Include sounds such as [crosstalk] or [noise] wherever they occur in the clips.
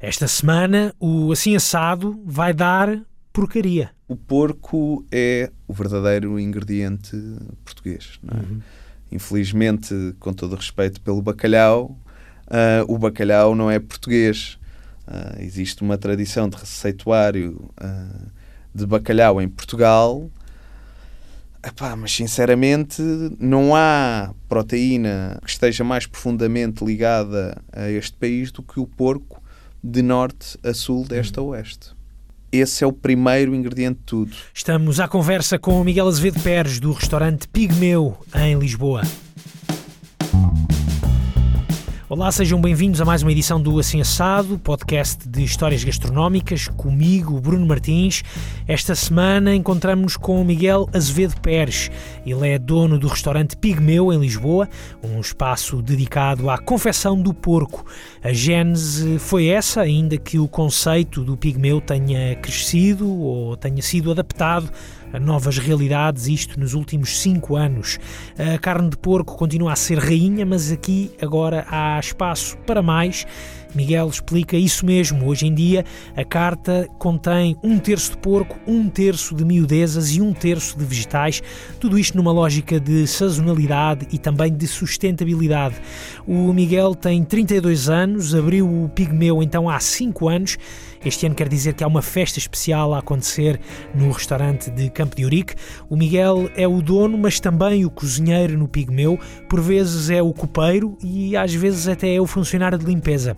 Esta semana, o assim assado vai dar porcaria. O porco é o verdadeiro ingrediente português. É? Uhum. Infelizmente, com todo o respeito pelo bacalhau, uh, o bacalhau não é português. Uh, existe uma tradição de receituário uh, de bacalhau em Portugal, Epá, mas sinceramente não há proteína que esteja mais profundamente ligada a este país do que o porco de norte a sul, deste a oeste. Esse é o primeiro ingrediente de tudo. Estamos à conversa com Miguel Azevedo Pérez, do restaurante Pigmeu, em Lisboa. Olá, sejam bem-vindos a mais uma edição do Assim Assado, podcast de histórias gastronómicas, comigo, Bruno Martins. Esta semana encontramos-nos com Miguel Azevedo Pérez. Ele é dono do restaurante Pigmeu, em Lisboa, um espaço dedicado à confecção do porco. A gênese foi essa, ainda que o conceito do Pigmeu tenha crescido ou tenha sido adaptado a novas realidades, isto nos últimos cinco anos. A carne de porco continua a ser rainha, mas aqui agora há espaço para mais. Miguel explica isso mesmo. Hoje em dia, a carta contém um terço de porco, um terço de miudezas e um terço de vegetais. Tudo isto numa lógica de sazonalidade e também de sustentabilidade. O Miguel tem 32 anos, abriu o Pigmeu então há 5 anos este ano quer dizer que há uma festa especial a acontecer no restaurante de Campo de Urique. O Miguel é o dono, mas também o cozinheiro no Pigmeu. Por vezes é o copeiro e às vezes até é o funcionário de limpeza.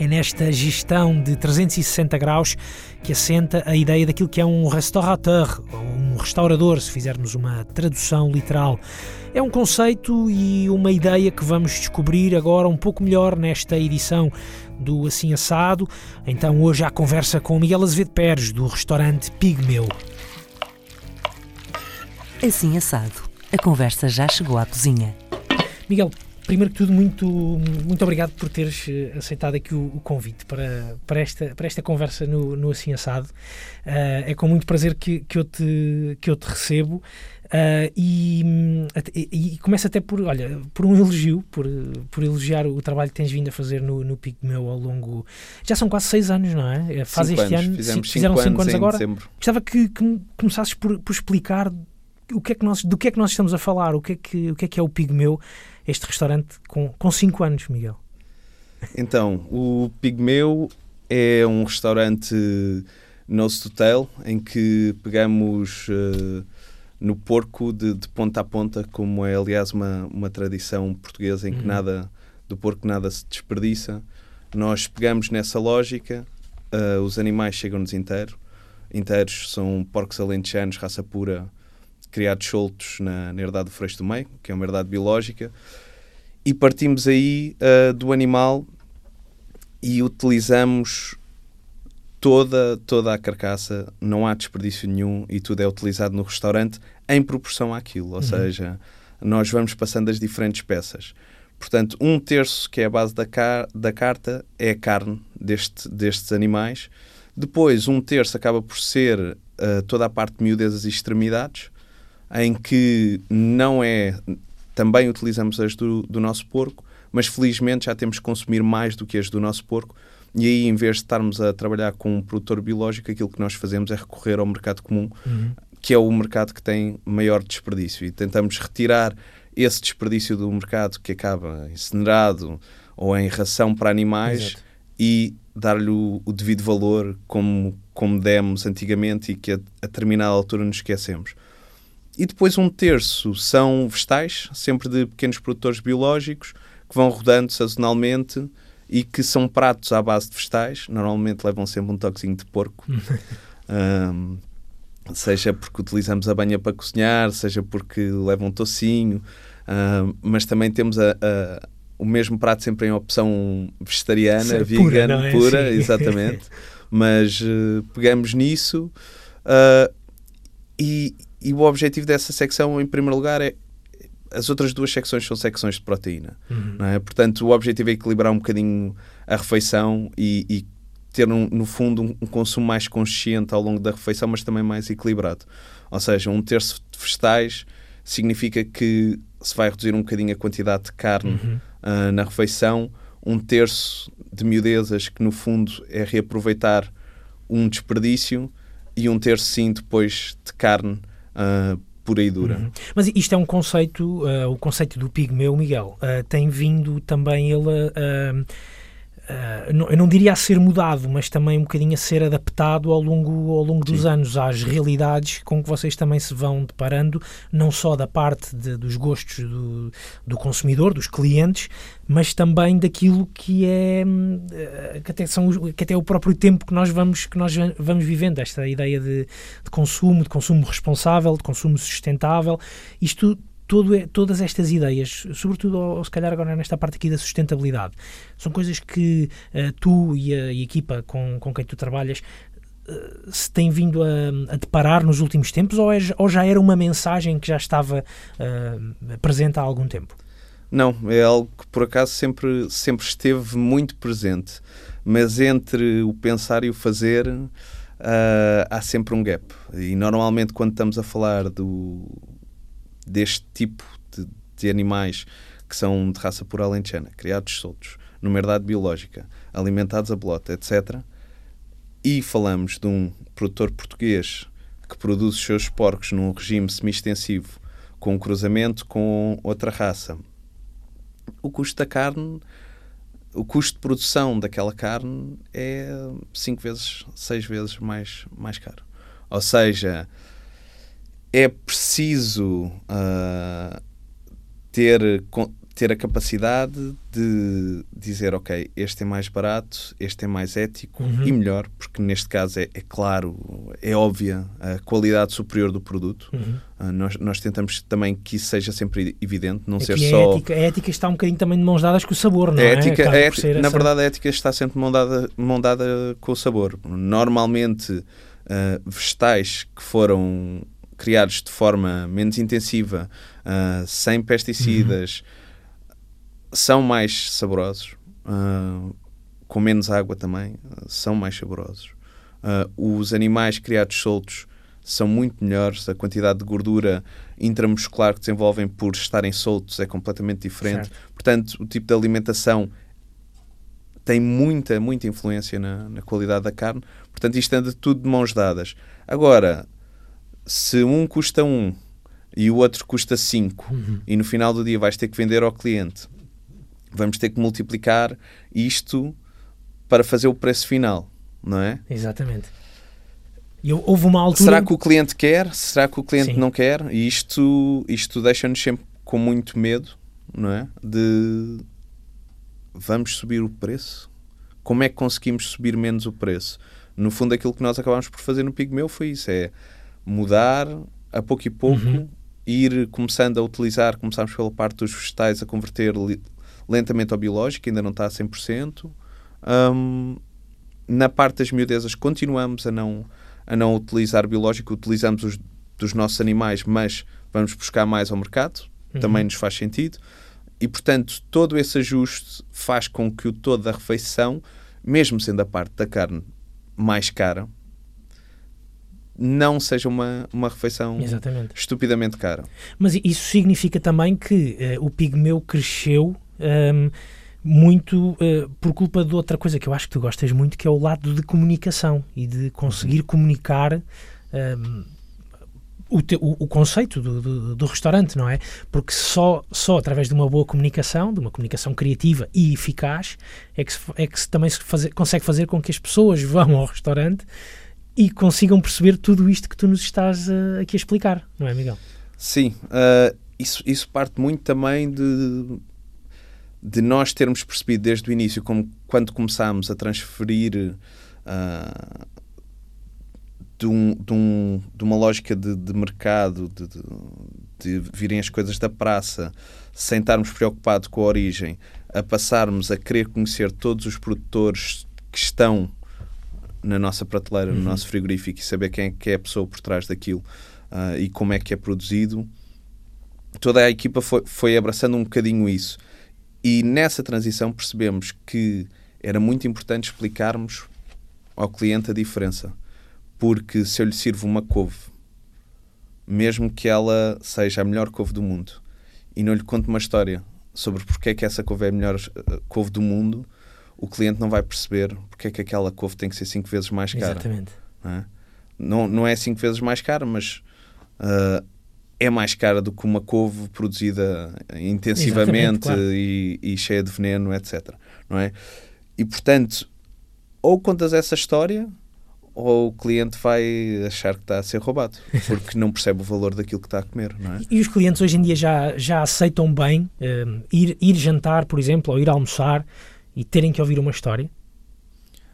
É nesta gestão de 360 graus que assenta a ideia daquilo que é um restaurateur, ou um restaurador, se fizermos uma tradução literal. É um conceito e uma ideia que vamos descobrir agora um pouco melhor nesta edição do Assim Assado. Então hoje há conversa com Miguel Azevedo Pérez, do restaurante Pigmeu. Assim Assado. A conversa já chegou à cozinha. Miguel, primeiro que tudo, muito, muito obrigado por teres eh, aceitado aqui o, o convite para, para, esta, para esta conversa no, no Assim Assado. Uh, é com muito prazer que, que, eu, te, que eu te recebo. Uh, e, e, e começa até por, olha, por um elogio, por, por elogiar o trabalho que tens vindo a fazer no, no Pigmeu ao longo. Já são quase seis anos, não é? Faz este anos, ano. Fizemos fizeram cinco, cinco anos, anos agora. Dezembro. Gostava que, que começasses por, por explicar o que é que nós, do que é que nós estamos a falar, o que é que, o que, é, que é o Pigmeu, este restaurante com, com cinco anos, Miguel. Então, o Pigmeu é um restaurante nose to tail em que pegamos. Uh, no porco de, de, ponta a ponta, como é aliás uma, uma tradição portuguesa em que uhum. nada do porco nada se desperdiça. Nós pegamos nessa lógica, uh, os animais chegam-nos inteiro, inteiros, são porcos alentejanos, raça pura, criados soltos na, na herdade do Freixo do Meio, que é uma herdade biológica, e partimos aí uh, do animal e utilizamos toda, toda a carcaça, não há desperdício nenhum e tudo é utilizado no restaurante em proporção àquilo, ou uhum. seja, nós vamos passando as diferentes peças. Portanto, um terço, que é a base da, car da carta, é a carne deste, destes animais. Depois, um terço acaba por ser uh, toda a parte de miudezas e extremidades, em que não é. Também utilizamos as do, do nosso porco, mas felizmente já temos que consumir mais do que as do nosso porco, e aí, em vez de estarmos a trabalhar com um produtor biológico, aquilo que nós fazemos é recorrer ao mercado comum, uhum. que é o mercado que tem maior desperdício. E tentamos retirar esse desperdício do mercado que acaba incinerado ou em ração para animais Exato. e dar-lhe o, o, devido valor como, como demos antigamente e que a, a determinada altura nos esquecemos. E depois um terço são vegetais, sempre de pequenos produtores biológicos, que vão rodando sazonalmente e que são pratos à base de vegetais, normalmente levam sempre um toquezinho de porco. [laughs] um, seja porque utilizamos a banha para cozinhar, seja porque levam um tocinho, mas também temos a, a, o mesmo prato sempre em opção vegetariana, Ser vegan, pura, é? pura exatamente. [laughs] mas uh, pegamos nisso uh, e, e o objetivo dessa secção, em primeiro lugar, é as outras duas secções são secções de proteína. Uhum. É? Portanto, o objetivo é equilibrar um bocadinho a refeição e, e ter, um, no fundo, um, um, consumo mais consciente ao longo da refeição, mas também mais equilibrado. Ou seja, um terço de vegetais significa que se vai reduzir um bocadinho a quantidade de carne uhum. uh, na refeição, um terço de miudezas que no fundo é reaproveitar um desperdício e um terço sim depois de carne uh, pura e dura. Uhum. Mas isto é um conceito, uh, o conceito do pigmeu, Miguel, uh, tem vindo também ele a Uh, eu não diria a ser mudado, mas também um bocadinho a ser adaptado ao longo, ao longo dos anos. Às realidades com que vocês também se vão deparando, não só da parte de, dos gostos do, do, consumidor, dos clientes, mas também daquilo que é uh, que até, são, que até é o próprio tempo que nós vamos, que nós vamos vivendo, esta ideia de, de consumo, de consumo responsável, de consumo sustentável. Isto todo, todas estas ideias, sobretudo ou, se calhar agora nesta parte aqui da sustentabilidade, são coisas que uh, tu e a, e a, equipa com, com quem tu trabalhas uh, se têm vindo a, a, deparar nos últimos tempos ou, é, ou já era uma mensagem que já estava uh, presente há algum tempo? Não, é algo que por acaso sempre, sempre esteve muito presente, mas entre o pensar e o fazer há sempre um gap. E normalmente quando estamos a falar do, deste tipo de, de animais que são de raça pura alentejana, criados soltos, numa herdade biológica, alimentados a bolota, etc. E falamos de um produtor português que produz os seus porcos num regime semi-extensivo, com um cruzamento com outra raça. O custo da carne, o custo de produção daquela carne é 5 vezes, 6 vezes mais, mais caro. Ou seja, é preciso uh, ter, ter a capacidade de dizer, ok, este é mais barato, este é mais ético uhum. e melhor, porque neste caso é, é, claro, é óbvia a qualidade superior do produto. Uhum. Uh, nós, nós tentamos também que isso seja sempre evidente, não ser a só... Ética, a ética está um bocadinho também de mãos dadas com o sabor, não a é? A ética, na essa... verdade, a ética está sempre de mão dada, mão dada com o sabor. Normalmente, uh, vegetais que foram criados de forma menos intensiva, uh, sem pesticidas, uhum. são mais saborosos, uh, com menos água também, são mais saborosos. os animais criados soltos são muito melhores, a quantidade de gordura intramuscular que desenvolvem por estarem soltos é completamente diferente. Certo. Portanto, o tipo de alimentação tem muita, muita influência na, na qualidade da carne. Portanto, isto anda tudo de mãos dadas. Agora, se um custa um e o outro custa 5 uhum. e no final do dia vais ter que vender ao cliente, vamos ter que multiplicar isto para fazer o preço final, não é? Exatamente. E houve uma altura... Será que o cliente quer? Será que o cliente Sim. não quer? E isto, isto deixa-nos sempre com muito medo, não é? De vamos subir o preço? Como é que conseguimos subir menos o preço? No fundo, aquilo que nós acabámos por fazer no Pigmeu foi isso: é mudar a pouco e pouco, uhum. ir começando a utilizar, começámos pela parte dos vegetais a converter lentamente ao biológico, ainda não está a 100%. Um, na parte das miudezas continuamos a não, a não utilizar biológico, utilizamos os dos nossos animais, mas vamos buscar mais ao mercado, uhum. também nos faz sentido. E, portanto, todo esse ajuste faz com que o todo da refeição, mesmo sendo a parte da carne mais cara, não seja uma, uma refeição Exatamente. estupidamente cara. Mas isso significa também que uh, o pigmeu cresceu um, ehm, muito uh, por culpa de outra coisa que eu acho que tu gostas muito, que é o lado de comunicação e de conseguir comunicar. Um, ehm, o, te, o, o, conceito do, do, do, restaurante, não é? Porque só, só através de uma boa comunicação, de uma comunicação criativa e eficaz, é que, se, é que se também se fazer, consegue fazer com que as pessoas [laughs] vão ao restaurante e consigam perceber tudo isto que tu nos estás uh, aqui a explicar, não é, Miguel? Sim, uh, isso, isso parte muito também de, de nós termos percebido desde o início, como quando começámos a transferir uh, de, um, de, um, de, uma lógica de, de mercado, de, virem as coisas da praça, sem estarmos preocupados com a origem, a passarmos a querer conhecer todos os produtores que estão na nossa prateleira, uhum. no nosso frigorífico e saber quem é, que é a pessoa por trás daquilo uh, e como é que é produzido, toda a equipa foi, foi abraçando um bocadinho isso. E nessa transição percebemos que era muito importante explicarmos ao cliente a diferença. Porque se eu lhe sirvo uma couve, mesmo que ela seja a melhor couve do mundo, e não lhe conto uma história sobre porque é que essa couve é a melhor ah, couve do mundo, o cliente não vai perceber porque é que aquela couve tem que ser cinco vezes mais cara. Exatamente. Não é, não, não é cinco vezes mais cara, mas uh, é mais cara do que uma couve produzida intensivamente claro. e, e cheia de veneno, etc. Não é? E portanto, ou contas essa história ou o cliente vai achar que está a ser roubado, porque não percebe o valor daquilo que está a comer, não é? E os clientes hoje em dia já, já aceitam bem um, ir, ir jantar, por exemplo, ou ir almoçar e terem que ouvir uma história?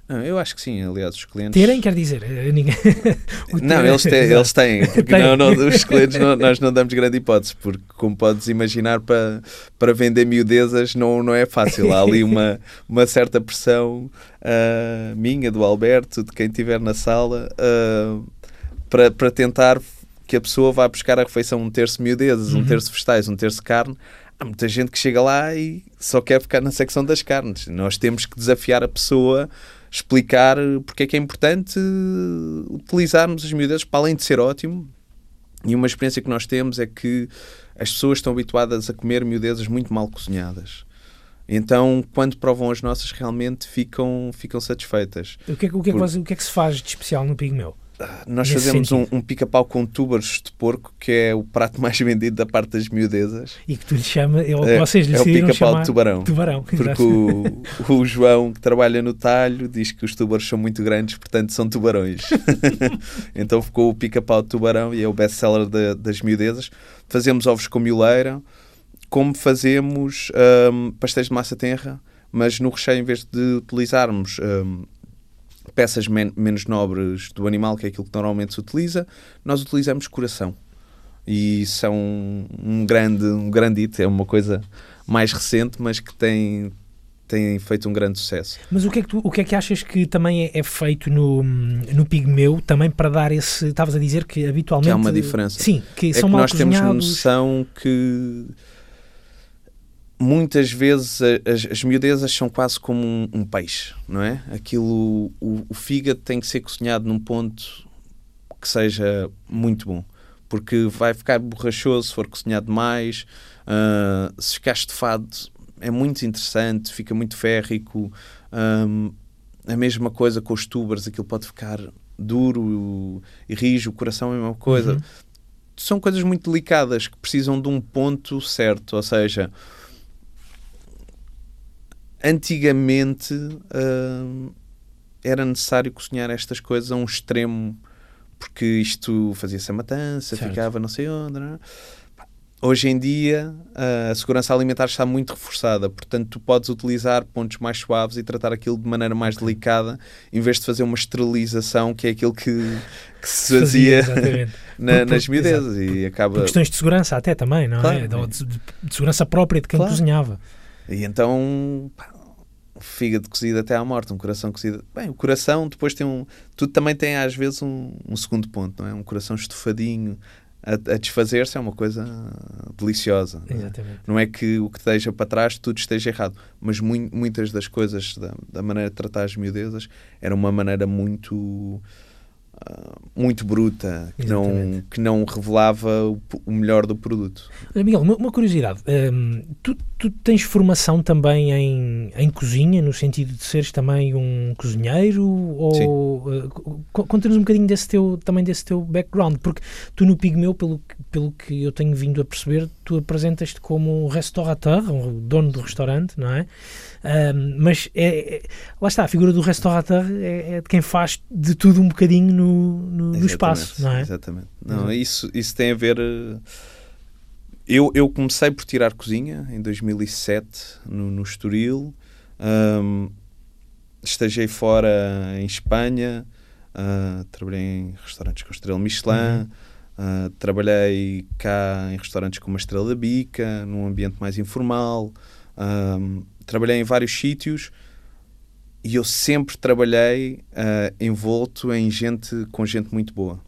Não, eu acho que sim, aliás, os clientes. Terem, quer dizer, eh, ninguém. [laughs] Não, eles têm, eles têm porque não, não, os clientes não- nós não damos grande hipótese, porque como podes imaginar, para, para vender miudezas não, não é fácil. Há ali uma, [laughs] uma certa pressão ah, minha, do Alberto, de quem estiver na sala, ah, para, para tentar que a pessoa vá buscar a refeição um terço miudezas, um Uhum. terço vegetais, um terço carne. Há muita gente que chega lá e só quer ficar na secção das carnes. Nós temos que desafiar a pessoa, explicar porque é que é importante utilizarmos as miudezas para além de ser ótimo. E uma experiência que nós temos é que as pessoas estão habituadas a comer miudezas muito mal cozinhadas. Então, quando provam as nossas, realmente ficam, ficam satisfeitas. O que, é, o, que é que Por- o que é que se faz de especial no Pigmeu? Nós Nesse fazemos um, sentido. um pica-pau com túbaros de porco, que é o prato mais [laughs] vendido da parte das miudezas. E que tu lhe chama, é, o- É- vocês lhe é o pica-pau de tubarão. Tubarão, Porque o, o João, que trabalha no talho, diz que os túbaros são muito grandes, portanto são tubarões. [laughs] então ficou o pica-pau de tubarão e é o best-seller da- das miudezas. Fazemos ovos com mioleira, como fazemos hum, pastéis de massa tenra, mas no recheio, em vez de utilizarmos hum, peças men- menos nobres do animal, que é aquilo que normalmente se utiliza, nós utilizamos coração. E isso é um, um grande, um grande hit, é uma coisa mais recente, mas que tem, tem feito um grande sucesso. Mas o que, é que tu, o que é que achas que também é, é feito no, no Pigmeu, também para dar esse. Estavas a dizer que habitualmente. Que há uma diferença. Sim, que é são que mal nós temos cozinhados. noção que muitas vezes as, as miudezas são quase como um, um peixe, não é? Aquilo, o, o fígado tem que ser cozinhado num ponto que seja muito bom, porque vai ficar borrachoso se for cozinhado demais, ah, se ficar estufado é muito interessante, fica muito férrico, Ahm, a mesma coisa com os tubers, aquilo pode ficar duro e rijo, o coração é a mesma coisa Uhum. são coisas muito delicadas que precisam de um ponto certo. Ou seja, antigamente hum, era necessário cozinhar estas coisas a um extremo porque isto fazia-se a matança, Certo. ficava não sei onde. não é? Hoje em dia a segurança alimentar está muito reforçada, portanto tu podes utilizar pontos mais suaves e tratar aquilo de maneira mais delicada, em vez de fazer uma esterilização, que é aquilo que, que se fazia exatamente. [laughs] na- Por- por- nas miudezas e Por acaba questões de segurança, até também, não é? Claro. De, de- de segurança própria de quem Claro. cozinhava. e então pá, fígado cozido até à morte um coração cozido bem o coração depois tem um tudo também tem às vezes um, um segundo ponto não é um coração estufadinho a, a desfazer-se é uma coisa deliciosa não é? Exatamente. não é que o que esteja para trás tudo esteja errado mas mui- muitas das coisas da, da maneira de tratar as miudezas era uma maneira muito ah, muito bruta que não, que não revelava o, o melhor do produto Olha, Miguel, uma, uma curiosidade. hum, tu, tu tens formação também em, em cozinha, no sentido de seres também um cozinheiro? Ou uh, co- conta-nos um bocadinho desse teu, também desse teu background, porque tu no Pigmeu, pelo, que- pelo que eu tenho vindo a perceber, tu apresentas-te como um restaurateur, um dono do restaurante, não é? Mas é, é- lá está, a figura do restaurateur é, é de quem faz de tudo um bocadinho no, no, no espaço, não é? Exatamente. Não, Exato. isso, isso tem a ver. eh, Eu, eu comecei por tirar cozinha em 2007 no, no Estoril. Estagiei fora em Espanha. ah, trabalhei em restaurantes com estrela Michelin. Uhum. ah, trabalhei cá em restaurantes com uma estrela da bica, num ambiente mais informal. ahm, trabalhei em vários sítios e eu sempre trabalhei ah, envolto em gente com gente muito boa.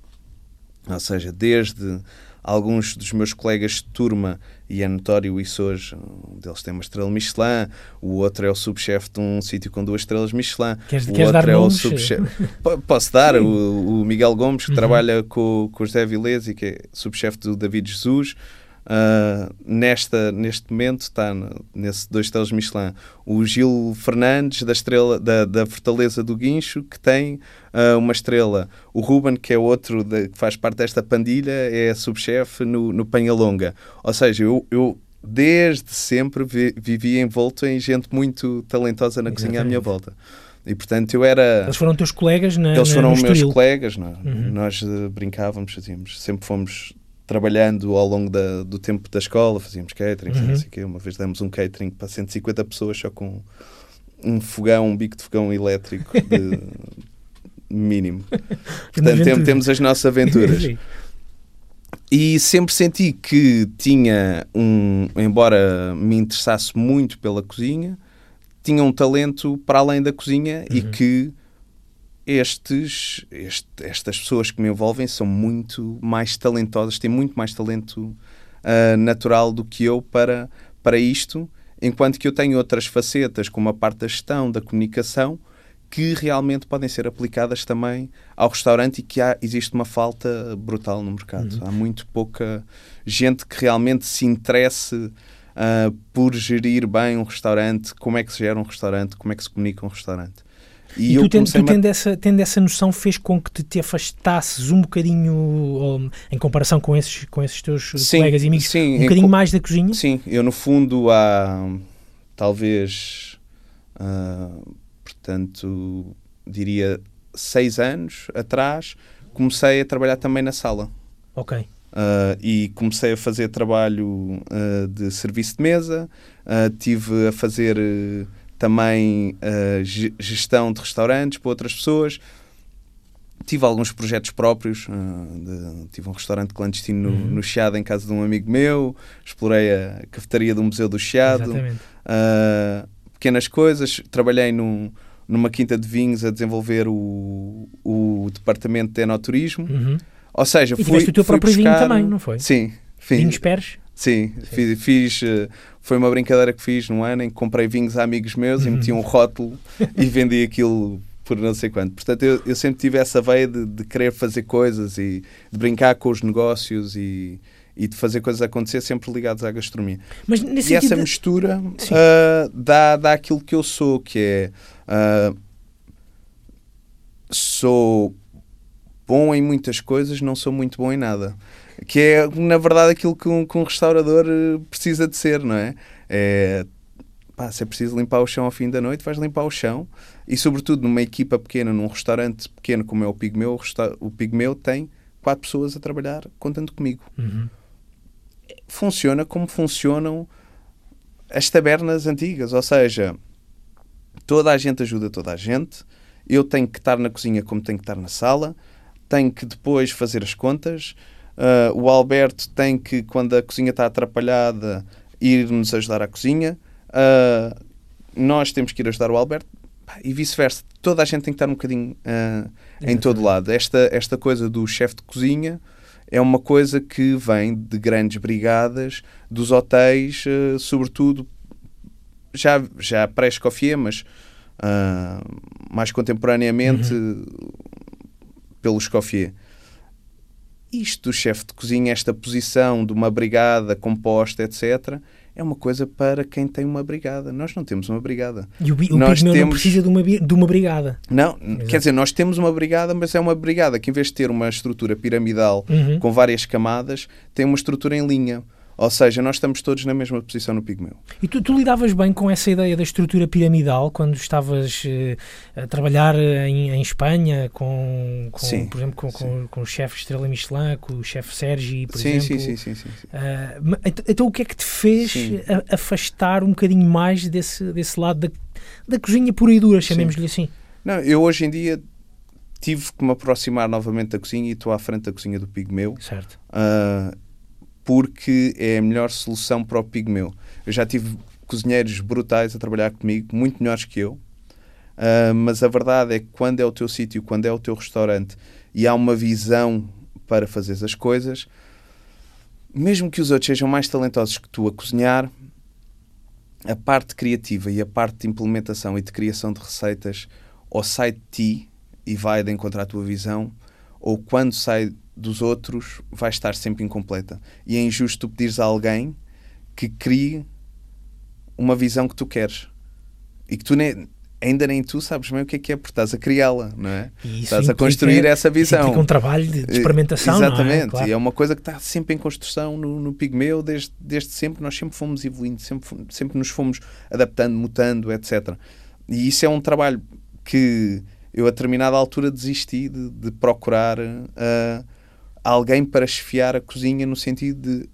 Ou seja, desde alguns dos meus colegas de turma, e é notório isso hoje, um deles tem uma estrela Michelin, o outro é o subchefe de um sítio com duas estrelas Michelin, Queres- o queres outro dar é o subchefe. [laughs] Po- Posso dar? O, o Miguel Gomes, que Uhum. trabalha com, com o José Vilés e que é subchefe do David Jesus. Uh, nesta, neste momento está nesse dois estrelas Michelin o Gil Fernandes da estrela da, da Fortaleza do Guincho que tem uh, uma estrela o Ruben que é outro de, que faz parte desta pandilha é subchefe no, no Penhalonga ou seja eu, eu desde sempre vi, vivi envolto em gente muito talentosa na Exatamente. cozinha à minha volta e portanto eu era. Eles foram teus colegas na Eles foram meus colegas, não? É? Uhum. nós uh, brincávamos, fazíamos, sempre fomos trabalhando ao longo da, do tempo da escola, fazíamos catering, uhum. não sei quê. uma vez demos um catering para 150 pessoas só com um fogão, um bico de fogão elétrico de [laughs] mínimo. Portanto, tem, temos as nossas aventuras. [laughs] e sempre senti que tinha um, embora me interessasse muito pela cozinha, tinha um talento para além da cozinha uhum. e que estes, este, estas pessoas que me envolvem são muito mais talentosas, têm muito mais talento uh, natural do que eu para, para isto, enquanto que eu tenho outras facetas, como a parte da gestão, da comunicação, que realmente podem ser aplicadas também ao restaurante e que há, existe uma falta brutal no mercado. Uhum. Há muito pouca gente que realmente se interesse uh, por gerir bem um restaurante, como é que se gera um restaurante, como é que se comunica um restaurante. E, e tu, tendo, tu tendo, essa, tendo essa noção fez com que te, te afastasses um bocadinho, ou, em comparação com esses, com esses teus sim, colegas e amigos, sim, um bocadinho mais da cozinha? Sim, eu no fundo há talvez, uh, portanto, diria seis anos atrás, comecei a trabalhar também na sala. Ok. Uh, e comecei a fazer trabalho uh, de serviço de mesa, uh, tive a fazer também uh, gestão de restaurantes para outras pessoas. Tive alguns projetos próprios. Uh, de, tive um restaurante clandestino no, uhum. no Chiado, em casa de um amigo meu. Explorei a cafetaria do Museu do Chiado. Uh, pequenas coisas. Trabalhei num, numa quinta de vinhos a desenvolver o, o departamento de enoturismo. Uhum. Ou seja, e fui. o teu próprio buscar... vinho também, não foi? Sim. Vinhos Pérez? Sim, Sim. Fiz, fiz, eh, foi uma brincadeira que fiz num ano em que comprei vinhos a amigos meus e meti um rótulo e [laughs] vendi aquilo por não sei quanto. Portanto, eu, eu sempre tive essa veia de, de, querer fazer coisas e de brincar com os negócios e, e de fazer coisas acontecer sempre ligadas à gastronomia. Mas e essa de... mistura uh, dá, dá aquilo que eu sou, que é uh, sou bom em muitas coisas, não sou muito bom em nada que é na verdade aquilo que um, que um restaurador eh, precisa de ser, não é? É pá, se é preciso limpar o chão ao fim da noite, vais limpar o chão e, sobretudo, numa equipa pequena, num restaurante pequeno como é o Pigmeu, o Pigmeu tem quatro pessoas a trabalhar contando comigo. Uhum. Funciona como funcionam as tabernas antigas, ou seja, toda a gente ajuda toda a gente. Eu tenho que estar na cozinha como tenho que estar na sala, tenho que depois fazer as contas Uh, o Alberto tem que, quando a cozinha está atrapalhada, ir nos ajudar à cozinha. Uh, nós temos que ir ajudar o Alberto e vice-versa. Toda a gente tem que estar um bocadinho uh, em todo lado. Esta, esta coisa do chefe de cozinha é uma coisa que vem de grandes brigadas, dos hotéis, uh, sobretudo já, já pré-Escoffier, mas uh, mais contemporaneamente uhum. pelo Escoffier isto do chefe de cozinha, esta posição de uma brigada composta, etc., é uma coisa para quem tem uma brigada. Nós não temos uma brigada. E o, o nós temos... não precisa de uma, de uma brigada. Não, Exato. quer dizer, nós temos uma brigada, mas é uma brigada que, em vez de ter uma estrutura piramidal uhum. com várias camadas, tem uma estrutura em linha. Ou seja, nós estamos todos na mesma posição no Pigmeu. E tu, tu lidavas bem com essa ideia da estrutura piramidal quando estavas uh, a trabalhar em, em Espanha, com, com sim, por exemplo, com, com, com, o chefe Estrela Michelin, com o chefe Sergi, por sim, exemplo? Sim, sim, sim. sim, sim. Uh, então, o que é que te fez afastar um bocadinho mais desse, desse lado da, da cozinha pura e dura, chamemos-lhe assim? Não, eu hoje em dia tive que me aproximar novamente da cozinha e estou à frente da cozinha do Pigmeu. Certo. Uh, porque é a melhor solução para o pigmeu. Eu já tive cozinheiros brutais a trabalhar comigo, muito melhores que eu, uh, mas a verdade é que quando é o teu sítio, quando é o teu restaurante e há uma visão para fazer as coisas, mesmo que os outros sejam mais talentosos que tu a cozinhar, a parte criativa e a parte de implementação e de criação de receitas ou sai de ti e vai de encontrar a tua visão, ou quando sai dos outros vai estar sempre incompleta. E é injusto tu pedires a alguém que crie uma visão que tu queres e que tu nem, ainda nem tu sabes bem o que é que é, porque estás a criá-la, não é? Estás a construir essa visão. Isso um trabalho de, experimentação, Exatamente, não é? Claro. e é uma coisa que está sempre em construção no, no Pigmeu, desde, desde sempre, nós sempre fomos evoluindo, sempre, sempre nos fomos adaptando, mutando, etc. E isso é um trabalho que eu a determinada altura desisti de, de procurar uh, alguém para chefiar a cozinha no sentido de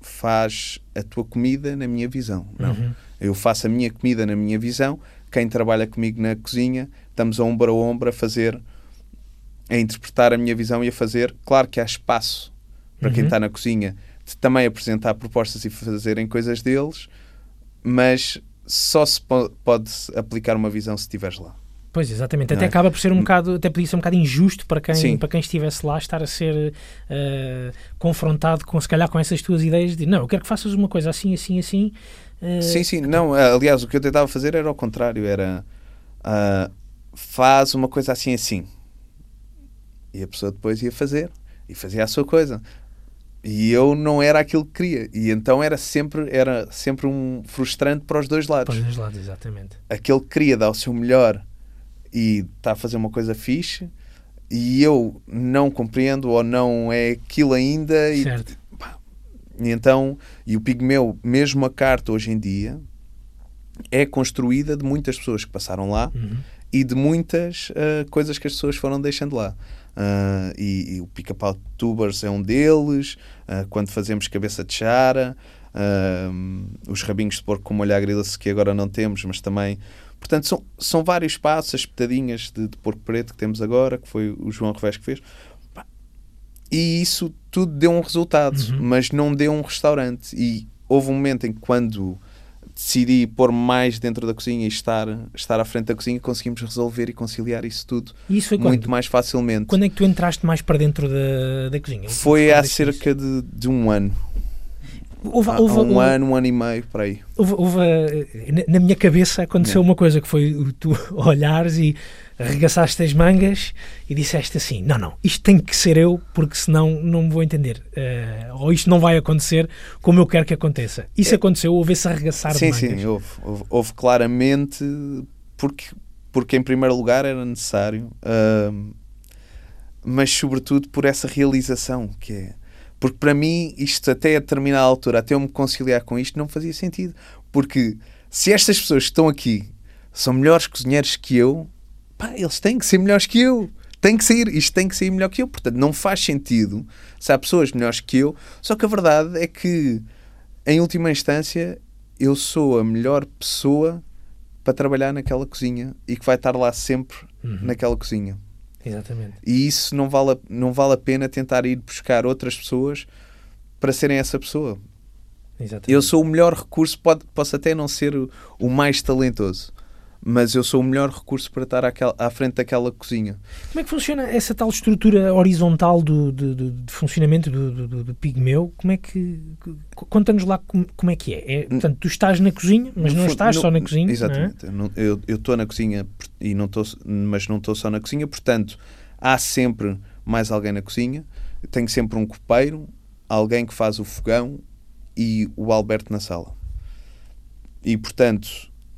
faz a tua comida na minha visão. Não. Uhum. Eu faço a minha comida na minha visão, quem trabalha comigo na cozinha, estamos a ombro a ombro a fazer, a interpretar a minha visão e a fazer. Claro que há espaço para Uhum. quem está na cozinha de também apresentar propostas e fazerem coisas deles, mas só se po- pode aplicar uma visão se estiveres lá. Pois, exatamente. Até é? acaba por ser um bocado, até podia ser um bocado injusto para quem, Sim. para quem estivesse lá estar a ser eh, confrontado com, se calhar, com essas tuas ideias de não, eu quero que faças uma coisa assim, assim, assim. eh, Sim, sim, não, aliás, o que eu tentava fazer era ao contrário, era ah, faz uma coisa assim assim. E a pessoa depois ia fazer e fazia a sua coisa. E eu não era aquilo que queria. E então era sempre, era sempre um frustrante para os dois lados. Para os dois lados, exatamente. Aquele que queria dar o seu melhor e está a fazer uma coisa fixe e eu não compreendo ou não é aquilo ainda e Certo. e então, e o Pigmeu, mesmo a carta hoje em dia, é construída de muitas pessoas que passaram lá Uhum. e de muitas ah, coisas que as pessoas foram deixando lá. Ah, e, e o pica-pau tubers é um deles, ah, quando fazemos cabeça de chara, os rabinhos de porco com molho agrilha-se que agora não temos, mas também. Portanto, são, são vários passos, as petadinhas de, de porco preto que temos agora, que foi o João Revés que fez. E isso tudo deu um resultado, Uhum. mas não deu um restaurante. E houve um momento em que, quando decidi pôr mais dentro da cozinha e estar, estar à frente da cozinha, conseguimos resolver e conciliar isso tudo isso muito quando? mais facilmente. Quando é que tu entraste mais para dentro da, da cozinha? Foi há cerca de, de um ano. Houve, houve- há um houve- ano, um ano e meio, para aí. eh, na- minha cabeça aconteceu uma coisa que foi tu [laughs] olhares e arregaçaste as mangas e disseste assim: não, não, isto tem que ser eu porque senão não me vou entender. Eh, ou isto não vai acontecer como eu quero que aconteça. Isso aconteceu, houve esse arregaçar sim, de mangas. sim, houve, houve, houve claramente, porque, porque em primeiro lugar era necessário, ahm, mas sobretudo por essa realização que é. Porque para mim, isto até a determinada altura, até eu me conciliar com isto, não fazia sentido. Porque se estas pessoas que estão aqui são melhores cozinheiros que eu, pá, eles têm que ser melhores que eu. Tem que ser, isto tem que ser melhor que eu. Portanto, não faz sentido se há pessoas melhores que eu. Só que a verdade é que, em última instância, eu sou a melhor pessoa para trabalhar naquela cozinha e que vai estar lá sempre Uhum. naquela cozinha. Exatamente. E isso não vale, a- não vale a pena tentar ir buscar outras pessoas para serem essa pessoa. exatamente. Eu sou o melhor recurso, pode, posso até não ser o, o mais talentoso, mas eu sou o melhor recurso para estar àquela- à frente daquela cozinha. Como é que funciona essa tal estrutura horizontal do, do- do- de funcionamento do, do, do- pigmeu? Como é que. Conta-nos lá como, como é que é. é. Portanto, tu estás na cozinha, mas não estás no- só na cozinha. não é? Exatamente. Eu não- Eu estou na cozinha, e não estou, mas não estou só na cozinha, portanto, há sempre mais alguém na cozinha. Tenho sempre um copeiro, alguém que faz o fogão e o Alberto na sala. E, portanto,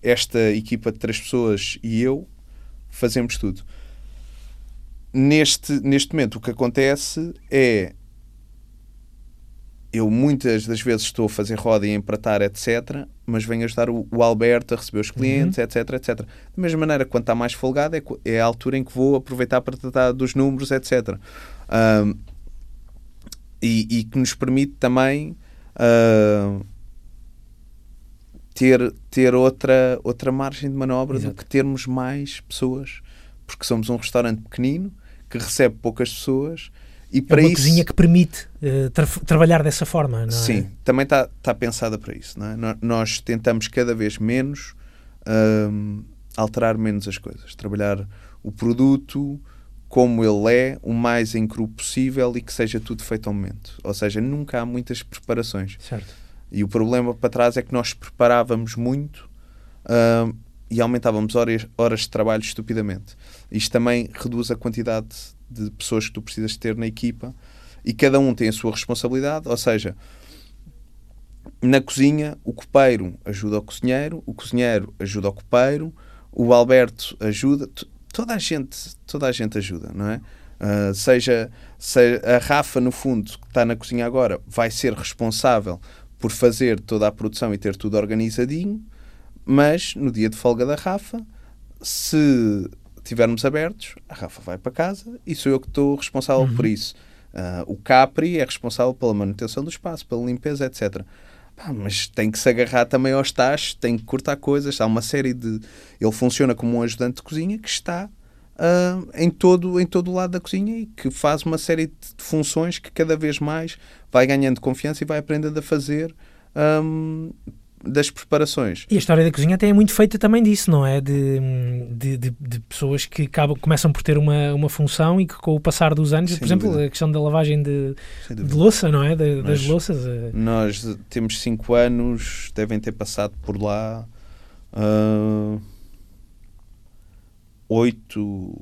esta equipa de três pessoas e eu fazemos tudo. Neste, neste momento, o que acontece é eu muitas das vezes estou a fazer roda e a empratar, etc., mas venho ajudar o, o Alberto a receber os clientes, etc, etc. Da mesma maneira, quando está mais folgado, é, é a altura em que vou aproveitar para tratar dos números, etc. Ahm, e, e que nos permite também ah, ter, ter outra, outra margem de manobra Exato. do que termos mais pessoas, porque somos um restaurante pequenino que recebe poucas pessoas e É para uma isso cozinha que permite eh, tra- trabalhar dessa forma, não é? Sim, também está tá pensada para isso. Não é? No- Nós tentamos cada vez menos hum, alterar menos as coisas, trabalhar o produto como ele é, o mais em cru possível e que seja tudo feito ao momento. Ou seja, nunca há muitas preparações. Certo. E o problema para trás é que nós preparávamos muito hum, e aumentávamos horas, horas de trabalho estupidamente. Isto também reduz a quantidade de pessoas que tu precisas ter na equipa e cada um tem a sua responsabilidade, ou seja, na cozinha o copeiro ajuda o cozinheiro, o cozinheiro ajuda o copeiro, o Alberto ajuda, toda a gente, toda a gente ajuda, não é? Uh, seja, seja a Rafa, no fundo, que está na cozinha agora, vai ser responsável por fazer toda a produção e ter tudo organizadinho, mas no dia de folga da Rafa, se tivermos abertos, a Rafa vai para casa e sou eu que estou responsável uhum. por isso. Uh, o Capri é responsável pela manutenção do espaço, pela limpeza, etc. Pá, mas tem que se agarrar também aos tachos, tem que cortar coisas. Há uma série de. Ele funciona como um ajudante de cozinha que está uh, em, todo, em todo o lado da cozinha e que faz uma série de funções que cada vez mais vai ganhando confiança e vai aprendendo a fazer um, das preparações. E a história da cozinha até é muito feita também disso, não é? De, de, de, de pessoas que acabam, começam por ter uma, uma função e que com o passar dos anos, Sem por dúvida. exemplo, a questão da lavagem de, de louça, não é? De, das louças. Eh. Nós temos 5 anos, devem ter passado por lá. Uh, oito,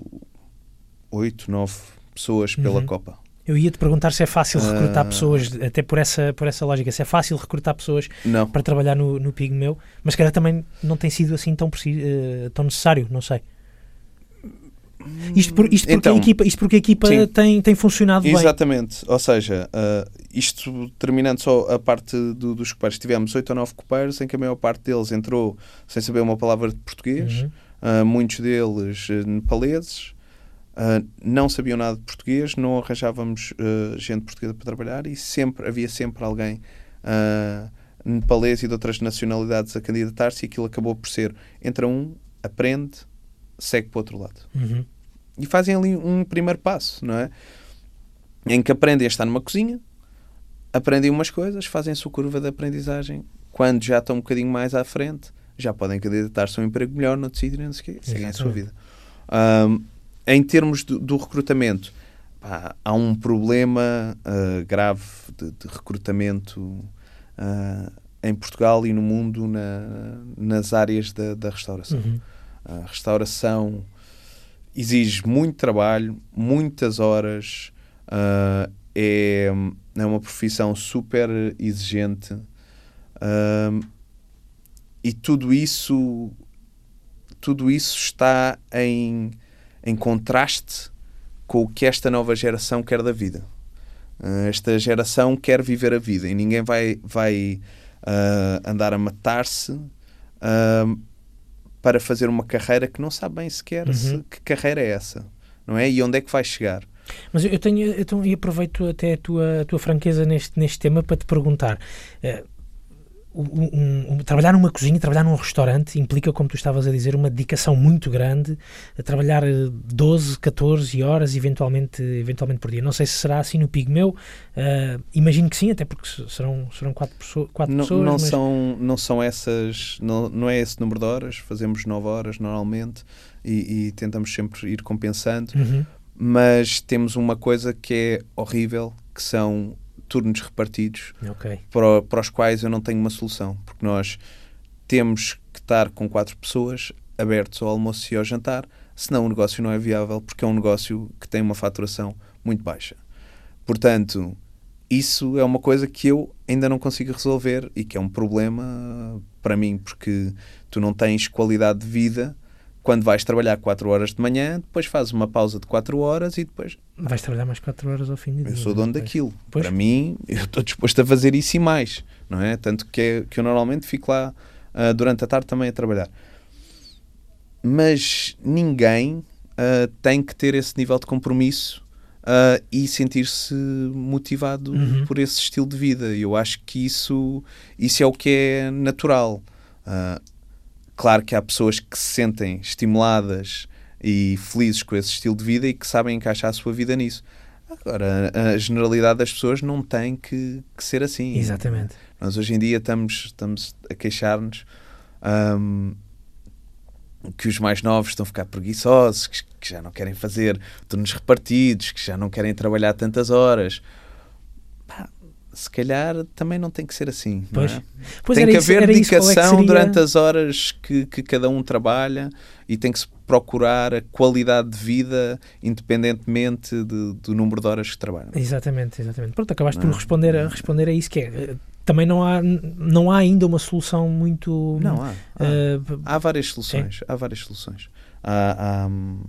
oito, nove pessoas pela uhum. Copa. Eu ia te perguntar se é fácil recrutar uh... pessoas, até por essa, por essa lógica, se é fácil recrutar pessoas não. para trabalhar no, no Pigmeu, mas que também não tem sido assim tão, uh, tão necessário, não sei. Isto, por, isto, porque, então, a equipa, isto porque a equipa tem, tem funcionado Exatamente. bem. Exatamente. Ou seja, uh, isto terminando só a parte do, dos copeiros, tivemos oito ou nove copeiros em que a maior parte deles entrou sem saber uma palavra de português. Uhum uh, muitos deles uh, nepaleses, uh, não sabiam nada de português, não arranjávamos gente portuguesa para trabalhar e sempre havia sempre alguém nepalês e de outras nacionalidades a candidatar-se e aquilo acabou por ser entra um, aprende, segue para o outro lado. Uhum. E fazem ali um primeiro passo, não é? Em que aprendem a estar numa cozinha, aprendem umas coisas, fazem a sua curva de aprendizagem. Quando já estão um bocadinho mais à frente, já podem candidatar-se a um emprego melhor no sítio, não sei o quê, seguem a sua vida. Um, em termos do, do recrutamento, pá, há um problema uh, grave de, de recrutamento uh, em Portugal e no mundo na, nas áreas da, da restauração. Uhum. A restauração exige muito trabalho, muitas horas, uh, é, é uma profissão super exigente. Uh, e tudo isso tudo isso está em, em contraste com o que esta nova geração quer da vida. Uh, esta geração quer viver a vida e ninguém vai, vai uh, andar a matar-se uh, para fazer uma carreira que não sabe bem sequer uhum. se, que carreira é essa, não é? E onde é que vai chegar. Mas eu tenho, então, e aproveito até a tua, a tua franqueza neste, neste tema para te perguntar. Uh, um, um, trabalhar numa cozinha, trabalhar num restaurante implica, como tu estavas a dizer, uma dedicação muito grande a trabalhar 12, eh, 14 horas eventualmente, eventualmente por dia. Não sei se será assim no Pigmeu, uh, imagino que sim, até porque serão, serão quatro, quatro não, pessoas. Não, mas... são, não são essas, não, não é esse número de horas, fazemos 9 horas normalmente e, e tentamos sempre ir compensando, uhum. mas temos uma coisa que é horrível, que são turnos repartidos okay. para, para os quais eu não tenho uma solução, porque nós temos que estar com quatro pessoas abertos ao almoço e ao jantar, senão o negócio não é viável, porque é um negócio que tem uma faturação muito baixa. Portanto, isso é uma coisa que eu ainda não consigo resolver e que é um problema para mim, porque tu não tens qualidade de vida quando vais trabalhar 4 horas de manhã, depois fazes uma pausa de 4 horas e depois. Vais trabalhar mais 4 horas ao fim do dia. Eu sou dono daquilo. Pois. Para mim, [laughs] eu estou disposto a fazer isso e mais, não é? Tanto que, é, que eu normalmente fico lá uh, durante a tarde também a trabalhar. Mas ninguém uh, tem que ter esse nível de compromisso uh, e sentir-se motivado uhum. por esse estilo de vida. Eu acho que isso, isso é o que é natural. Uh, Claro que há pessoas que se sentem estimuladas e felizes com esse estilo de vida e que sabem encaixar a sua vida nisso. Agora, a generalidade das pessoas não tem que, que ser assim. Exatamente. Nós hoje em dia estamos, estamos a queixar-nos um, que os mais novos estão a ficar preguiçosos, que, que, já não querem fazer turnos repartidos, que já não querem trabalhar tantas horas. Se calhar também não tem que ser assim. Pois. É? Pois tem que haver isso, qual é que dedicação seria- durante as horas que, que cada um trabalha e tem que se procurar a qualidade de vida independentemente de- do número de horas que trabalham. Exatamente, exatamente. Pronto, acabaste Não. por responder a, responder a isso que é. eh, Também não há, não há ainda uma solução muito. Não, há, há. eh, Há várias soluções. Há várias soluções. Há, há, hum,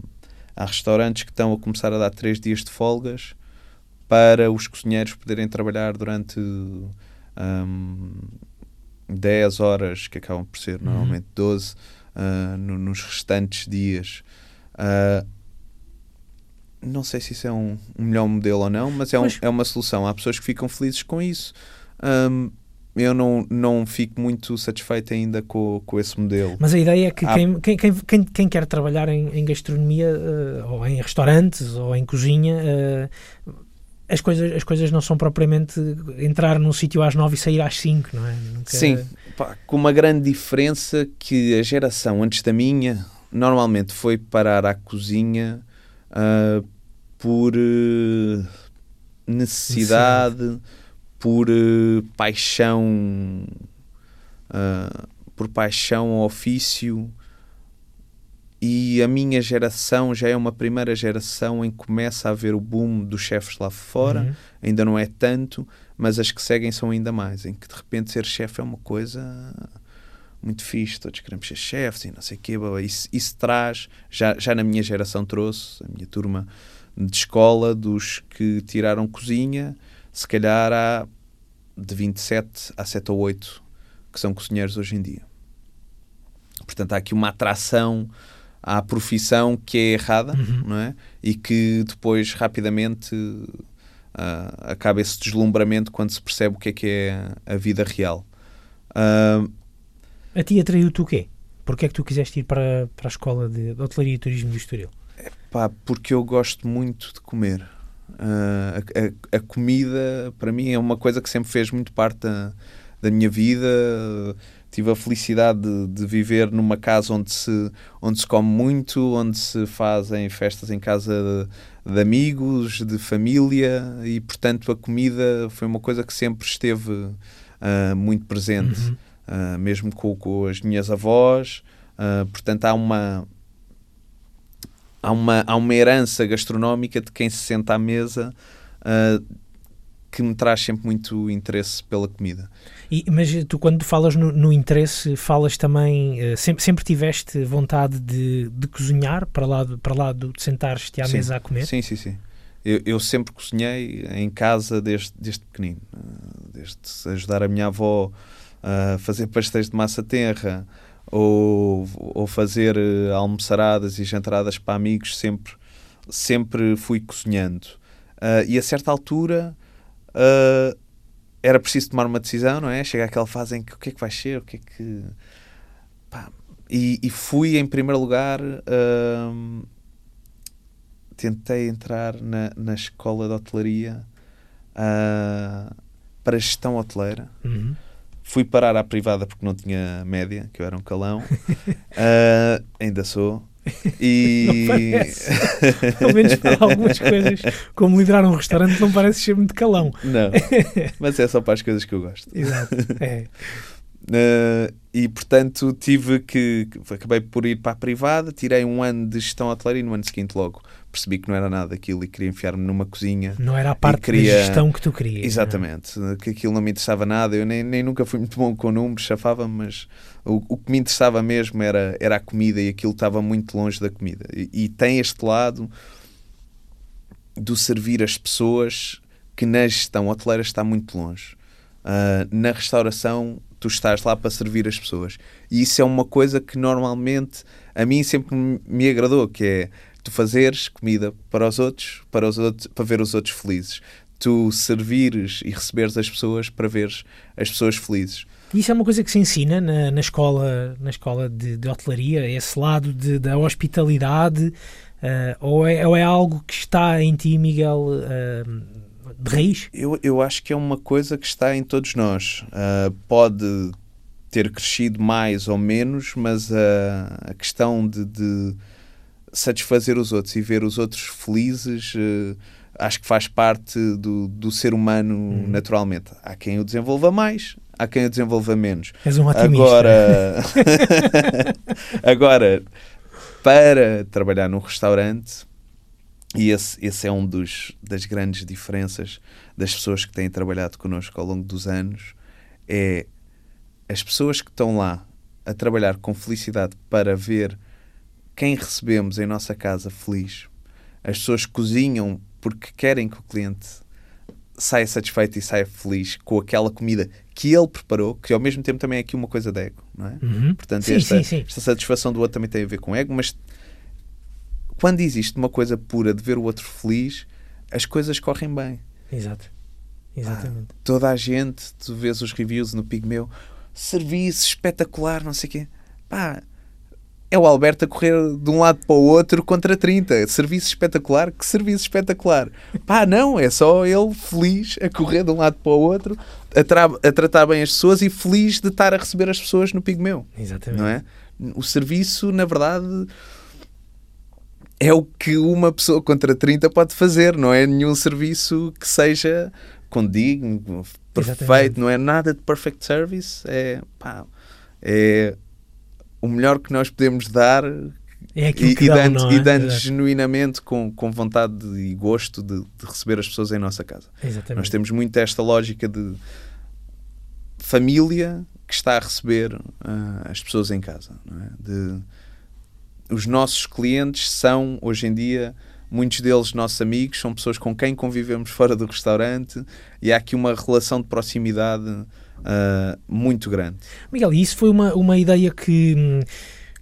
há restaurantes que estão a começar a dar três dias de folgas para os cozinheiros poderem trabalhar durante hum, 10 horas, que acabam por ser Uhum. normalmente 12, ah, no- nos restantes dias. Ah, não sei se isso é um, um melhor modelo ou não, mas é, um- Pois. é uma solução. Há pessoas que ficam felizes com isso. Hum, eu não, não fico muito satisfeito ainda com, com esse modelo. Mas a ideia é que Há- quem, quem, quem, quem, quer trabalhar em, em gastronomia, eh, ou em restaurantes, ou em cozinha, eh, as, coisas, as coisas não são propriamente entrar num sítio às nove e sair às cinco, não é? Nunca- Sim, pá, com uma grande diferença que a geração antes da minha normalmente foi parar à cozinha ah, por eh, necessidade, por eh, paixão, ah, por paixão ao ofício. E a minha geração já é uma primeira geração em que começa a haver o boom dos chefes lá fora Uhum. ainda não é tanto, mas as que seguem são ainda mais, em que de repente ser chefe é uma coisa muito fixe, todos queremos ser chefes e não sei o quê, isso, isso traz, já, já na minha geração trouxe, a minha turma de escola, dos que tiraram cozinha, se calhar há de 27 a 7 ou 8 que são cozinheiros hoje em dia. Portanto, há aqui uma atração à profissão que é errada, Uhum. não é? E que depois rapidamente ah, acaba esse deslumbramento quando se percebe o que é que é a vida real. Ah, A ti atraiu-te o quê? Porquê é que tu quiseste ir para, para a escola de, hotelaria e turismo do Estoril? porque eu gosto muito de comer. Ah, a, a- a comida, para mim, é uma coisa que sempre fez muito parte da, da minha vida. Tive a felicidade de, de viver numa casa onde se, onde se come muito, onde se fazem festas em casa de, de amigos, de família, e portanto a comida foi uma coisa que sempre esteve ah, muito presente, Uhum. ah, mesmo com, com as minhas avós. Ah, portanto, há uma, há uma, há uma herança gastronómica de quem se senta à mesa que me traz sempre muito interesse pela comida. E, mas tu, quando falas no, no interesse, falas também. eh, sempre, sempre tiveste vontade de, de cozinhar para lá, do- para lá do, de sentares-te à Sim. mesa a comer? Sim, sim, sim. Eu, eu sempre cozinhei em casa desde, desde pequenino. Ah, Desde ajudar a minha avó a fazer pastéis de massa tenra ou, ou fazer eh, almoçaradas e jantaradas para amigos, sempre, sempre fui cozinhando. Ah, e a certa altura ah, era preciso tomar uma decisão, não é? Chega àquela fase em que o que é que vai ser, o que é que... Pá, e, e fui em primeiro lugar... ah, tentei entrar na, na escola de hotelaria ah, para gestão hoteleira. Uhum. Fui parar à privada porque não tinha média, que eu era um calão. [laughs] Ainda sou. [laughs] E. [laughs] Pelo menos para algumas coisas, como liderar um restaurante, não parece ser muito calão. não, [laughs] mas é só para as coisas que eu gosto. Exato. É. Uh, e portanto tive que que- acabei por ir para a privada, tirei um ano de gestão hoteleira e no ano seguinte logo percebi que não era nada daquilo e queria enfiar-me numa cozinha. Não era a parte queria- da gestão que tu querias. Exatamente, que aquilo não me interessava nada, eu nem, nem nunca fui muito bom com números, chafava-me, mas o, o que me interessava mesmo era, era a comida e aquilo estava muito longe da comida. E, e tem este lado do servir as pessoas que na gestão hoteleira está muito longe. Ah, na restauração, tu estás lá para servir as pessoas. E isso é uma coisa que normalmente a mim sempre me agradou, que é tu fazeres comida para os outros, para, os outros, para ver os outros felizes. Tu servires e receberes as pessoas para veres as pessoas felizes. Isso é uma coisa que se ensina na, na escola, na escola de, de hotelaria, esse lado de- da hospitalidade, eh, ou, é, ou é algo que está em ti, Miguel, eh, de raiz? Eu, eu acho que é uma coisa que está em todos nós. Ah, pode ter crescido mais ou menos, mas a, a questão de, de satisfazer os outros e ver os outros felizes, uh, acho que faz parte do, do ser humano Uhum. naturalmente. Há quem o desenvolva mais, há quem o desenvolva menos. És um otimista. Agora, [laughs] [laughs] agora para trabalhar num restaurante, e esse, esse é um dos das grandes diferenças das pessoas que têm trabalhado connosco ao longo dos anos, é as pessoas que estão lá a trabalhar com felicidade para ver quem recebemos em nossa casa feliz. As pessoas cozinham porque querem que o cliente saia satisfeito e saia feliz com aquela comida que ele preparou, que ao mesmo tempo também é aqui uma coisa de ego, não é? Uhum. Portanto, Sim, esta, sim, sim. esta satisfação do outro também tem a ver com ego, mas quando existe uma coisa pura de ver o outro feliz, as coisas correm bem. Exato. Exatamente. Toda a gente, tu vês os reviews no Pigmeu, serviço espetacular, não sei o quê. Pá, é o Alberto a correr de um lado para o outro contra 30. Serviço espetacular? Que serviço espetacular? Pá, não, é só ele feliz a correr de um lado para o outro, a, tra- a tratar bem as pessoas e feliz de estar a receber as pessoas no Pigmeu Exatamente. não é? O serviço, na verdade, é o que uma pessoa contra 30 pode fazer, não é nenhum serviço que seja condigno, perfeito, Exatamente. não é nada de perfect service, é, pá, é o melhor que nós podemos dar É e, e dando, não é? e dando genuinamente com, com vontade e gosto de, de receber as pessoas em nossa casa. Exatamente. Nós temos muito esta lógica de família que está a receber ah, as pessoas em casa. é? De, os nossos clientes são, hoje em dia, muitos deles nossos amigos, são pessoas com quem convivemos fora do restaurante e há aqui uma relação de proximidade ah, muito grande. Miguel, e isso foi uma, uma ideia que,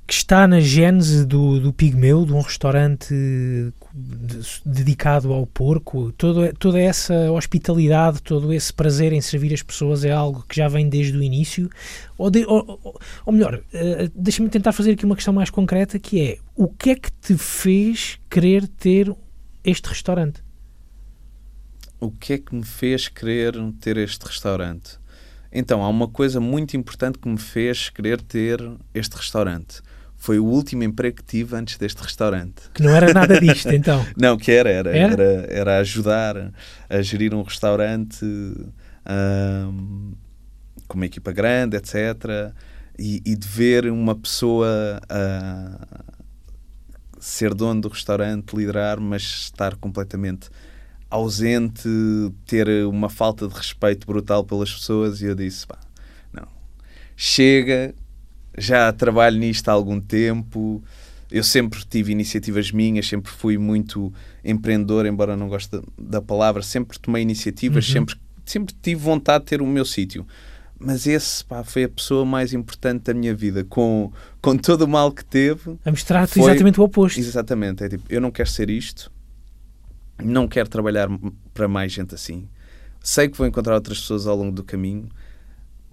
que está na gênese do, do Pigmeu, de um restaurante de- dedicado ao porco. Todo, toda essa hospitalidade, todo esse prazer em servir as pessoas é algo que já vem desde o início. Ou, de- ou- ou- melhor, eh, deixa-me tentar fazer aqui uma questão mais concreta, que é, o que é que te fez querer ter este restaurante? o que é que me fez querer ter este restaurante? Então, há uma coisa muito importante que me fez querer ter este restaurante. Foi o último emprego que tive antes deste restaurante. Que não era nada disto, então. [laughs] Não, que era, era, Era? era, era ajudar a gerir um restaurante ahm, com uma equipa grande, etc. E, e de ver uma pessoa ah, ser dono do restaurante, liderar, mas estar completamente ausente, ter uma falta de respeito brutal pelas pessoas. E eu disse: pá, não, chega, já trabalho nisto há algum tempo. Eu sempre tive iniciativas minhas, sempre fui muito empreendedor, embora não goste da, da palavra, sempre tomei iniciativas, Uhum. sempre, sempre tive vontade de ter o meu sítio. Mas esse pá, foi a pessoa mais importante da minha vida, com, com todo o mal que teve. A mostrar-te exatamente o oposto. Exatamente, é tipo, eu não quero ser isto, não quero trabalhar para mais gente assim. Sei que vou encontrar outras pessoas ao longo do caminho,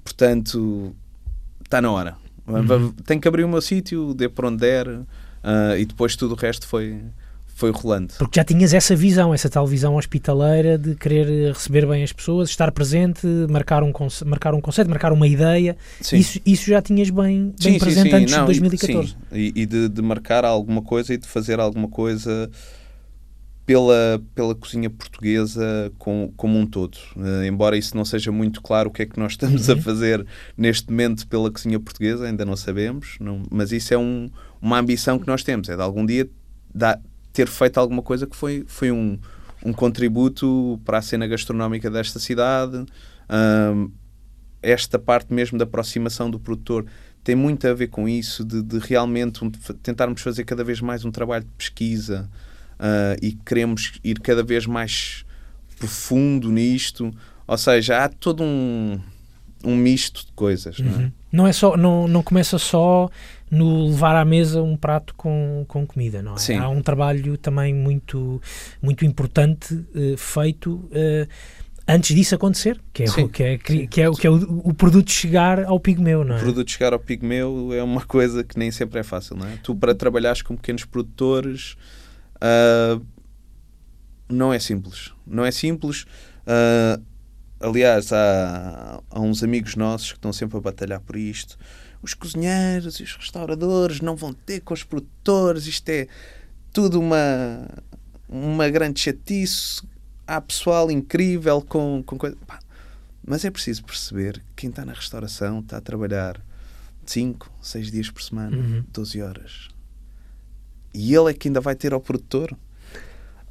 portanto, está na hora. Uhum. Tenho que abrir o meu sítio, dê para onde der, ah, e depois tudo o resto foi, foi rolando. Porque já tinhas essa visão, essa tal visão hospitaleira de querer receber bem as pessoas, estar presente, marcar um, conce- marcar um conceito, marcar uma ideia. Sim. Isso, isso já tinhas bem, bem presente antes não, de 2014. sim. E, e de, de marcar alguma coisa e de fazer alguma coisa pela, pela cozinha portuguesa com, como um todo. Eh, embora isso não seja muito claro o que é que nós [laughs] estamos Uhum. a fazer neste momento pela cozinha portuguesa, ainda não sabemos, não- mas isso é um- uma ambição que nós temos, é de algum dia dar- ter feito alguma coisa que foi, foi um, um contributo para a cena gastronómica desta cidade. Ahm, esta parte mesmo da aproximação do produtor tem muito a ver com isso, de, de realmente um- tentarmos fazer cada vez mais um trabalho de pesquisa ah, e queremos ir cada vez mais profundo nisto. Ou seja, há todo um, um misto de coisas. Não é? Uhum. Não, é só, não, não começa só no levar à mesa um prato com, com comida, não é? Sim. Há um trabalho também muito, muito importante eh, feito eh, antes disso acontecer, que é, o, Sim, que é, sim, que é, o- que é o, o produto chegar ao pigmeu, não O é? produto chegar ao pigmeu é uma coisa que nem sempre é fácil, não é? Tu, para trabalhares com pequenos produtores, ah, não é simples. Não é simples. Ah, aliás, há, há uns amigos nossos que estão sempre a batalhar por isto. Os cozinheiros e os restauradores não vão ter com os produtores. Isto é. tudo uma, uma grande chatice. Há pessoal incrível com, com coisa. Pá, mas é preciso perceber que quem está na restauração está a trabalhar 5, 6 dias por semana, Uhum. 12 horas. E ele é que ainda vai ter ao produtor.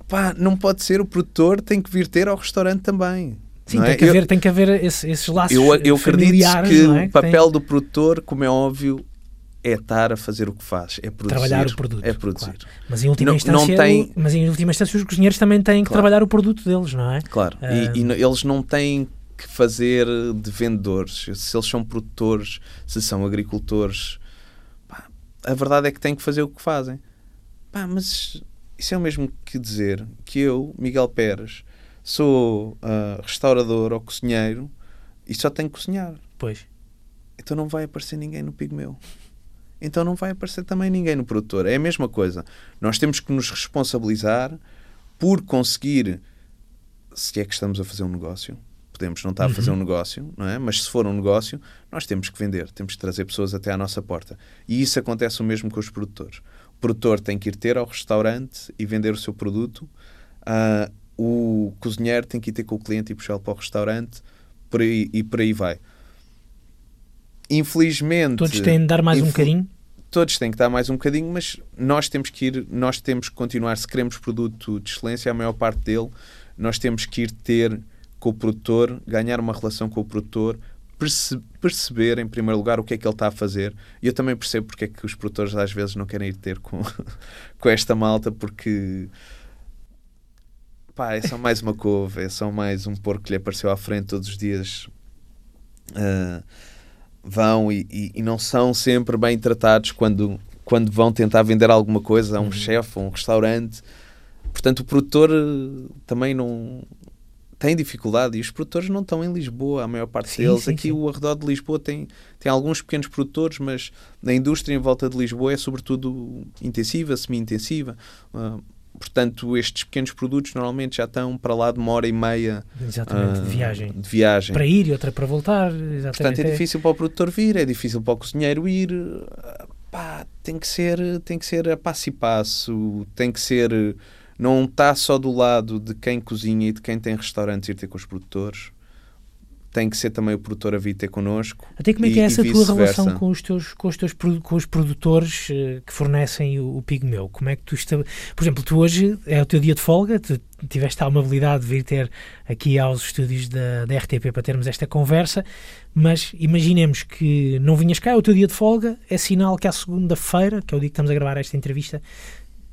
Pá, não pode ser, o produtor tem que vir ter ao restaurante também. Sim, não tem, é? que Eu- haver, tem que haver esse- esses laços eu, eu acredito que é? o papel tem- do produtor, como é óbvio, é estar a fazer o que faz, é produzir. Trabalhar o produto, É produzir. claro. Mas em última Não- instância, não tem- mas em última instância os cozinheiros também têm que Claro. trabalhar o produto deles, não é? Claro. Ah. E, e no- eles não têm que fazer de vendedores. Se eles são produtores, se são agricultores, pá, a verdade é que têm que fazer o que fazem. Pá, mas isso é o mesmo que dizer que eu, Miguel Pérez, sou ah, restaurador ou cozinheiro e só tenho que cozinhar. Pois. então não vai aparecer ninguém no Pigmeu. Então não vai aparecer também ninguém no produtor. É a mesma coisa. Nós temos que nos responsabilizar por conseguir, se é que estamos a fazer um negócio, podemos não estar a fazer um negócio, não é? Mas se for um negócio, nós temos que vender, temos que trazer pessoas até à nossa porta. E isso acontece o mesmo com os produtores. O produtor tem que ir ter ao restaurante e vender o seu produto. Ah, o cozinheiro tem que ir ter com o cliente e puxá-lo para o restaurante por aí, e por aí vai. Infelizmente, Todos têm de dar mais um bocadinho. todos têm que dar mais um bocadinho, mas nós temos que ir, nós temos que continuar, se queremos produto de excelência, a maior parte dele, nós temos que ir ter com o produtor, ganhar uma relação com o produtor, perce- perceber em primeiro lugar o que é que ele está a fazer. E eu também percebo porque é que os produtores às vezes não querem ir ter com, [laughs] com esta malta, porque pá, é só mais uma couve, é só mais um porco que lhe apareceu à frente todos os dias. Ah, vão e, e- e não são sempre bem tratados quando, quando vão tentar vender alguma coisa a um chefe, a um restaurante. Portanto, o produtor eh, também não tem dificuldade e os produtores não estão em Lisboa, a maior parte Sim, deles. sim, Aqui sim. o arredor de Lisboa tem, tem alguns pequenos produtores, mas na indústria em volta de Lisboa é sobretudo intensiva, semi-intensiva. Ah, portanto, estes pequenos produtos normalmente já estão para lá de uma hora e meia Exatamente, ah, de viagem. de viagem. Para ir e outra para voltar. Exatamente. Portanto, é difícil para o produtor vir, é difícil para o cozinheiro ir. Ah, Pá, tem que ser, tem que ser a passo e passo, tem que ser. Não está só do lado de quem cozinha e de quem tem restaurantes ir ter com os produtores. Tem que ser também o produtor a vir ter connosco. Até como é que é essa tua relação com os teus, com os teus com os produtores eh, que fornecem o, o pigmeu? Como é que tu estab... Por exemplo, tu hoje é o teu dia de folga, tu tiveste a amabilidade de vir ter aqui aos estúdios da, da RTP para termos esta conversa, mas imaginemos que não vinhas cá, é o teu dia de folga, é sinal que à segunda-feira, que é o dia que estamos a gravar esta entrevista,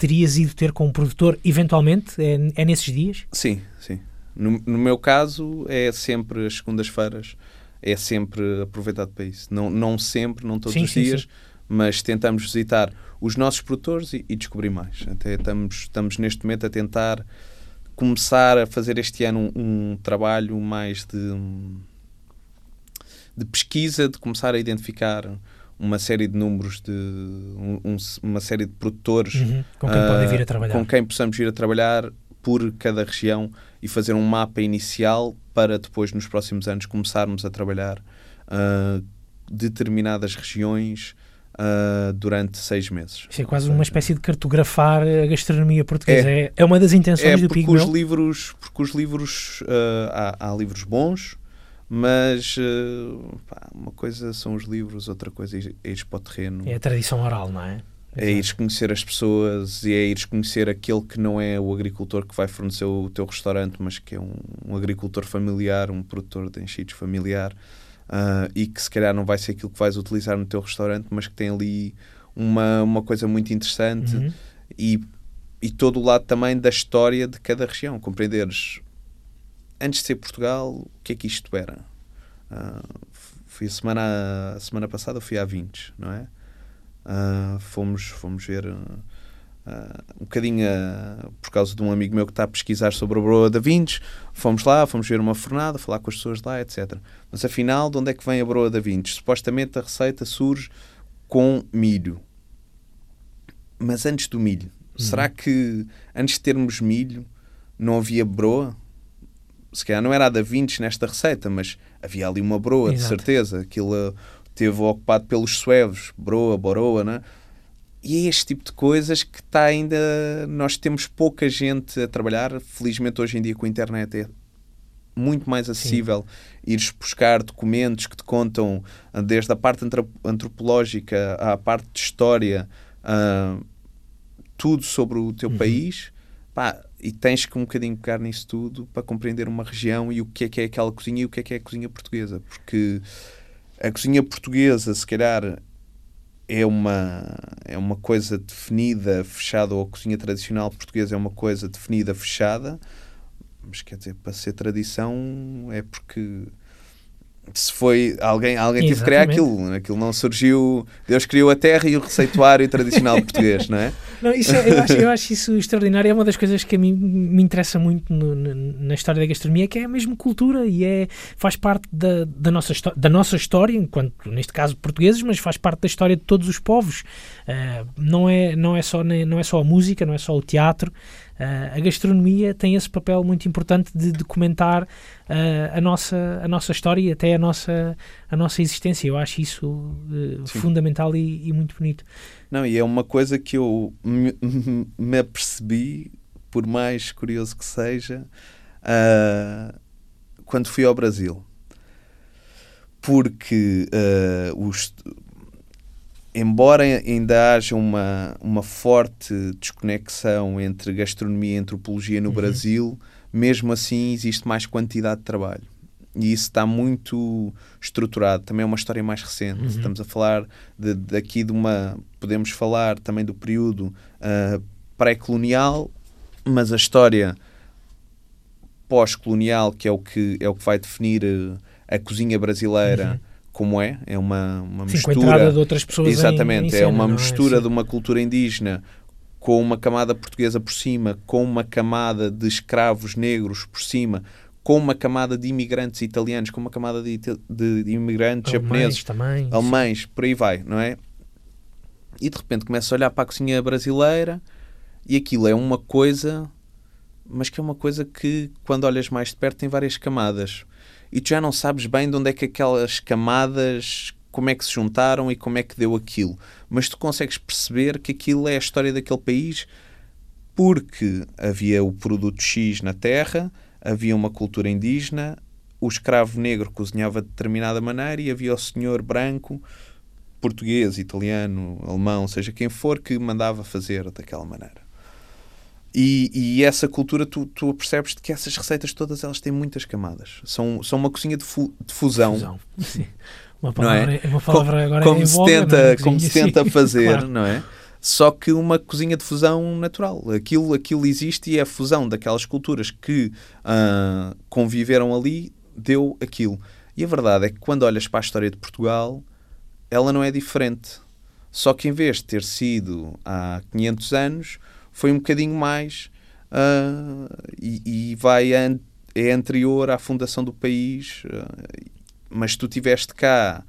terias ido ter com um produtor, eventualmente, é, é nesses dias? Sim, sim. No, no meu caso, é sempre as segundas-feiras, é sempre aproveitado para isso. Não, não sempre, não todos Sim, os sim, dias, sim. mas tentamos visitar os nossos produtores e, e descobrir mais. Até estamos, estamos neste momento a tentar começar a fazer este ano um, um trabalho mais de, de pesquisa, de começar a identificar uma série de números de um- um- uma série de produtores Uhum, Com quem ah, podem vir a trabalhar? com quem possamos vir a trabalhar por cada região e fazer um mapa inicial para depois nos próximos anos começarmos a trabalhar ah, determinadas regiões ah, durante seis meses. Isso é quase uma espécie de cartografar a gastronomia portuguesa. É, é uma das intenções É do porque Pigmeu. os livros, porque os livros ah, há, há livros bons, mas ah, pá, uma coisa são os livros, outra coisa é ir- é ir para o terreno. É a tradição oral, não é? É ires conhecer as pessoas e é ires conhecer aquele que não é o agricultor que vai fornecer o teu restaurante, mas que é um, um agricultor familiar, um produtor de enchidos familiar ah, e que se calhar não vai ser aquilo que vais utilizar no teu restaurante, mas que tem ali uma, uma coisa muito interessante Uhum. e, e todo o lado também da história de cada região. Compreenderes, antes de ser Portugal, o que é que isto era? Ah, fui a semana, a semana passada, fui à 20, não é? Ah, fomos, fomos ver ah, um bocadinho por causa de um amigo meu que está a pesquisar sobre a broa da Vintes. Fomos lá, fomos ver uma fornada, falar com as pessoas lá, etc. Mas afinal, de onde é que vem a broa da Vintes? Supostamente a receita surge com milho. Mas antes do milho, será que antes de termos milho não havia broa? Se calhar não era a da Vintes nesta receita, mas havia ali uma broa, de Exato. certeza. Aquilo ah, teve ocupado pelos suevos, broa, boroa, né? e é este tipo de coisas que está ainda. Nós temos pouca gente a trabalhar. Felizmente, hoje em dia, com a internet, é muito mais acessível Sim. ires buscar documentos que te contam desde a parte antropológica à parte de história, uh, tudo sobre o teu uhum. país. Pá, e tens que um bocadinho pegar nisso tudo para compreender uma região e o que é que é aquela cozinha e o que é que é a cozinha portuguesa. Porque a cozinha portuguesa, se calhar, é uma, é uma coisa definida, fechada, ou a cozinha tradicional portuguesa é uma coisa definida, fechada, mas quer dizer, para ser tradição é porque se foi alguém, alguém teve que criar aquilo, aquilo não surgiu, Deus criou a terra e o receituário tradicional [laughs] português, não é? Não, isso é, eu, acho, eu acho isso extraordinário, é uma das coisas que a mim me interessa muito no, na história da gastronomia, que é a mesma cultura e é, faz parte da, da, nossa, da nossa história, enquanto, neste caso, portugueses, mas faz parte da história de todos os povos. Uh, não, é, não, é só, não é só a música, não é só o teatro, Uh, a gastronomia tem esse papel muito importante de documentar uh, a, nossa, a nossa história e até a nossa, a nossa existência. Eu acho isso uh, fundamental e, e, muito bonito. Não, e é uma coisa que eu me, [laughs] me apercebi, por mais curioso que seja, quando fui ao Brasil. Porque os, embora ainda haja uma, uma forte desconexão entre gastronomia e antropologia no uhum. Brasil, mesmo assim existe mais quantidade de trabalho. E isso está muito estruturado. Também é uma história mais recente. Uhum. Estamos a falar de, daqui de uma. Podemos falar também do período uh, pré-colonial, mas a história pós-colonial, que é o que, é o que vai definir uh, a cozinha brasileira. Uhum como é, é uma, uma Sim, mistura. de outras pessoas Exatamente, em, em cena, é uma mistura é? de uma cultura indígena com uma camada portuguesa por cima, com uma camada de escravos negros por cima, com uma camada de imigrantes italianos, com uma camada de, de, de imigrantes alemães japoneses, também, alemães, por aí vai, não é? E de repente começa a olhar para a cozinha brasileira e aquilo é uma coisa, mas que é uma coisa que quando olhas mais de perto tem várias camadas e tu já não sabes bem de onde é que aquelas camadas, como é que se juntaram e como é que deu aquilo. Mas tu consegues perceber que aquilo é a história daquele país porque havia o produto X na terra, havia uma cultura indígena, o escravo negro cozinhava de determinada maneira e havia o senhor branco, português, italiano, alemão, seja quem for, que mandava fazer daquela maneira. E, e, essa cultura, tu, tu percebes que essas receitas todas elas têm muitas camadas. São, são uma cozinha de, fu, de fusão. fusão. [laughs] Sim. Uma palavra, é? uma palavra como, agora como, se tenta, é? como se tenta [laughs] fazer, claro. não é? Só que uma cozinha de fusão natural. Aquilo, aquilo existe e é a fusão daquelas culturas que uh, conviveram ali deu aquilo. E a verdade é que quando olhas para a história de Portugal, ela não é diferente. Só que em vez de ter sido há 500 anos, foi um bocadinho mais uh, e, e, vai an é anterior à fundação do país, uh, mas tu tiveste cá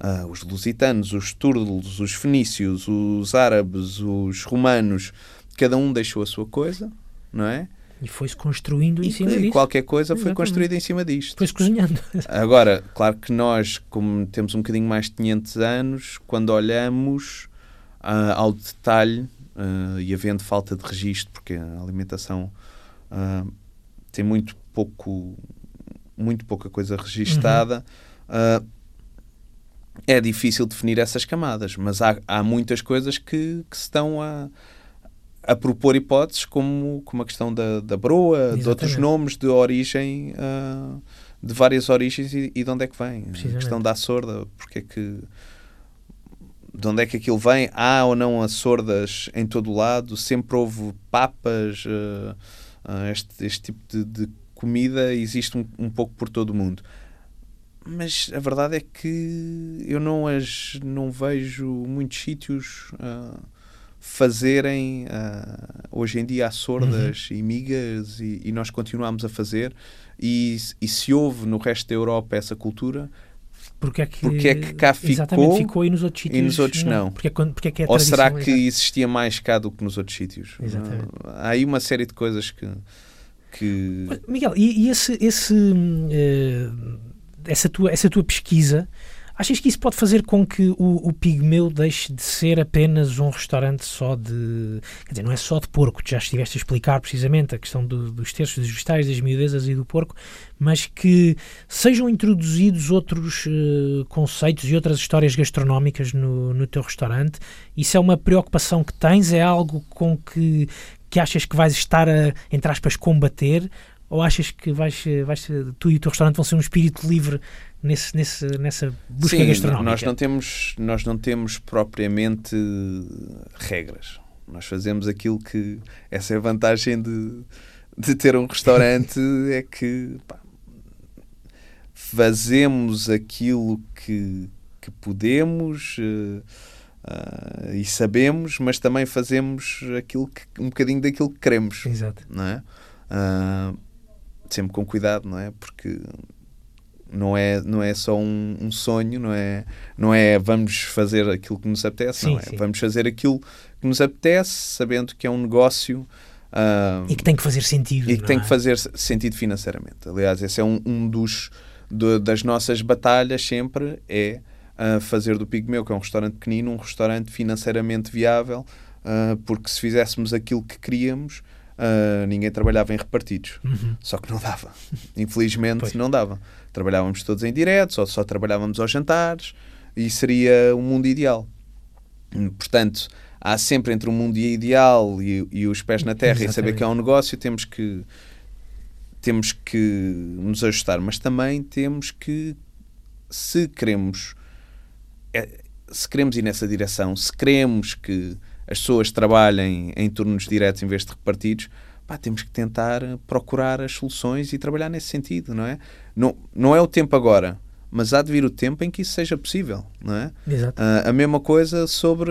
uh, os lusitanos, os turdos, os fenícios, os árabes, os romanos, cada um deixou a sua coisa, não é? E foi-se construindo em e, cima disso. qualquer coisa Exatamente. foi construída em cima disto. Foi-se cozinhando. [laughs] Agora, claro que nós, como temos um bocadinho mais de 500 anos, quando olhamos uh, ao detalhe uh, e havendo falta de registro, porque a alimentação uh, tem muito pouco, muito pouca coisa registada, uhum. uh, é difícil definir essas camadas, mas há, há muitas coisas que, que se estão a, a propor hipóteses, como, como a questão da, da broa, Exatamente. de outros nomes de origem, de várias origens e, e, de onde é que vem. A questão da sorda, porque é que de onde é que aquilo vem? Há ou não as sordas em todo o lado? Sempre houve papas? Uh, uh, este, este, tipo de, de comida existe um, um, pouco por todo o mundo. Mas a verdade é que eu não as não vejo muitos sítios uh, fazerem hoje em dia há sordas uhum. e migas e, e, nós continuamos a fazer e, e se houve no resto da Europa essa cultura porque é que, porque é que cá ficou, exatamente, ficou e nos outros sítios e nos outros não. não. Porque, é, porque é que é Ou será que existia mais cá do que nos outros sítios? Exatamente. Há aí uma série de coisas que. que... Miguel, e, e esse, esse, uh, essa, tua, essa tua pesquisa Achas que isso pode fazer com que o, o Pigmeu deixe de ser apenas um restaurante só de. Quer dizer, não é só de porco, já estiveste a explicar precisamente a questão do, dos terços, dos vegetais, das miudezas e do porco, mas que sejam introduzidos outros uh, conceitos e outras histórias gastronómicas no, no teu restaurante. Isso é uma preocupação que tens? É algo com que, que achas que vais estar a, entre aspas, combater? Ou achas que vais, vais, tu e o teu restaurante vão ser um espírito livre nesse, nesse, nessa busca Sim, gastronómica? Nós não, temos, nós não temos propriamente regras. Nós fazemos aquilo que. Essa é a vantagem de, de ter um restaurante, [laughs] é que pá, fazemos aquilo que, que podemos. Uh, uh, e sabemos, mas também fazemos aquilo que, um bocadinho daquilo que queremos. Exato. Não é? Uh, sempre com cuidado, não é? Porque não é, não é só um, um, sonho, não é, não é vamos fazer aquilo que nos apetece, sim, não é? Sim. Vamos fazer aquilo que nos apetece, sabendo que é um negócio. Uh, e que tem que fazer sentido. E que tem é? que fazer sentido financeiramente. Aliás, esse é um, um dos do, das nossas batalhas sempre é uh, fazer do Pigmeu, que é um restaurante pequenino, um restaurante financeiramente viável, uh, porque se fizéssemos aquilo que queríamos, uh, ninguém trabalhava em repartidos. Uhum. Só que não dava. Infelizmente pois. não dava. Trabalhávamos todos em direto, só, só trabalhávamos aos jantares e seria o um mundo ideal. Portanto, há sempre entre o mundo ideal e, e os pés na terra Exatamente. e saber que é um negócio, temos que temos que nos ajustar, mas também temos que, se queremos, é, se queremos ir nessa direção, se queremos que as pessoas trabalhem em turnos diretos em vez de repartidos, pá, temos que tentar procurar as soluções e trabalhar nesse sentido, não é? Não, não é o tempo agora, mas há de vir o tempo em que isso seja possível, não é? Exato. Uh, a mesma coisa sobre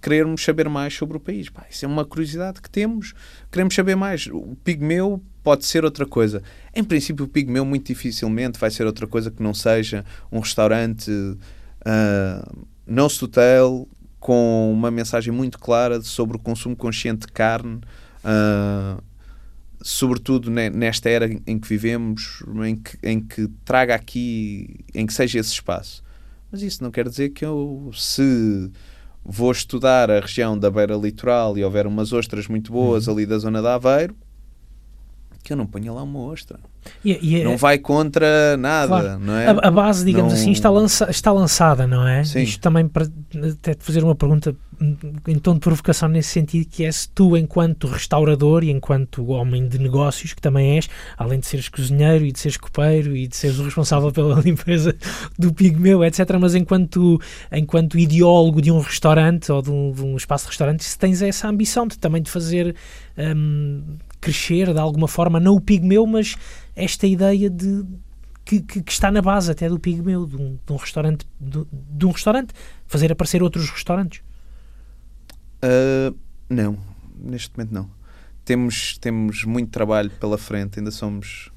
querermos saber mais sobre o país. Pá, isso é uma curiosidade que temos, queremos saber mais. O pigmeu pode ser outra coisa. Em princípio, o pigmeu muito dificilmente vai ser outra coisa que não seja um restaurante uh, nose to com uma mensagem muito clara sobre o consumo consciente de carne, uh, sobretudo nesta era em que vivemos, em que, em que traga aqui, em que seja esse espaço. Mas isso não quer dizer que eu, se vou estudar a região da beira litoral e houver umas ostras muito boas uhum. ali da zona de Aveiro, que eu não ponha lá uma ostra. E, e é- não vai contra nada, claro. não é? A, a base, digamos não... assim, está, lança, está lançada, não é? Sim. Isto também para até te fazer uma pergunta em tom de provocação nesse sentido, que é se tu, enquanto restaurador e enquanto homem de negócios, que também és, além de seres cozinheiro e de seres copeiro e de seres o responsável pela [laughs] limpeza do pigmeu, etc., mas enquanto, enquanto ideólogo de um restaurante ou de um, de um espaço de restaurante, se tens essa ambição de também de fazer um, crescer de alguma forma, não o pigmeu, mas esta ideia de que, que, que, está na base até do pigmeu, de um, de um restaurante, de, de, um restaurante, fazer aparecer outros restaurantes? Uh, não, neste momento não. Temos, temos muito trabalho pela frente, ainda somos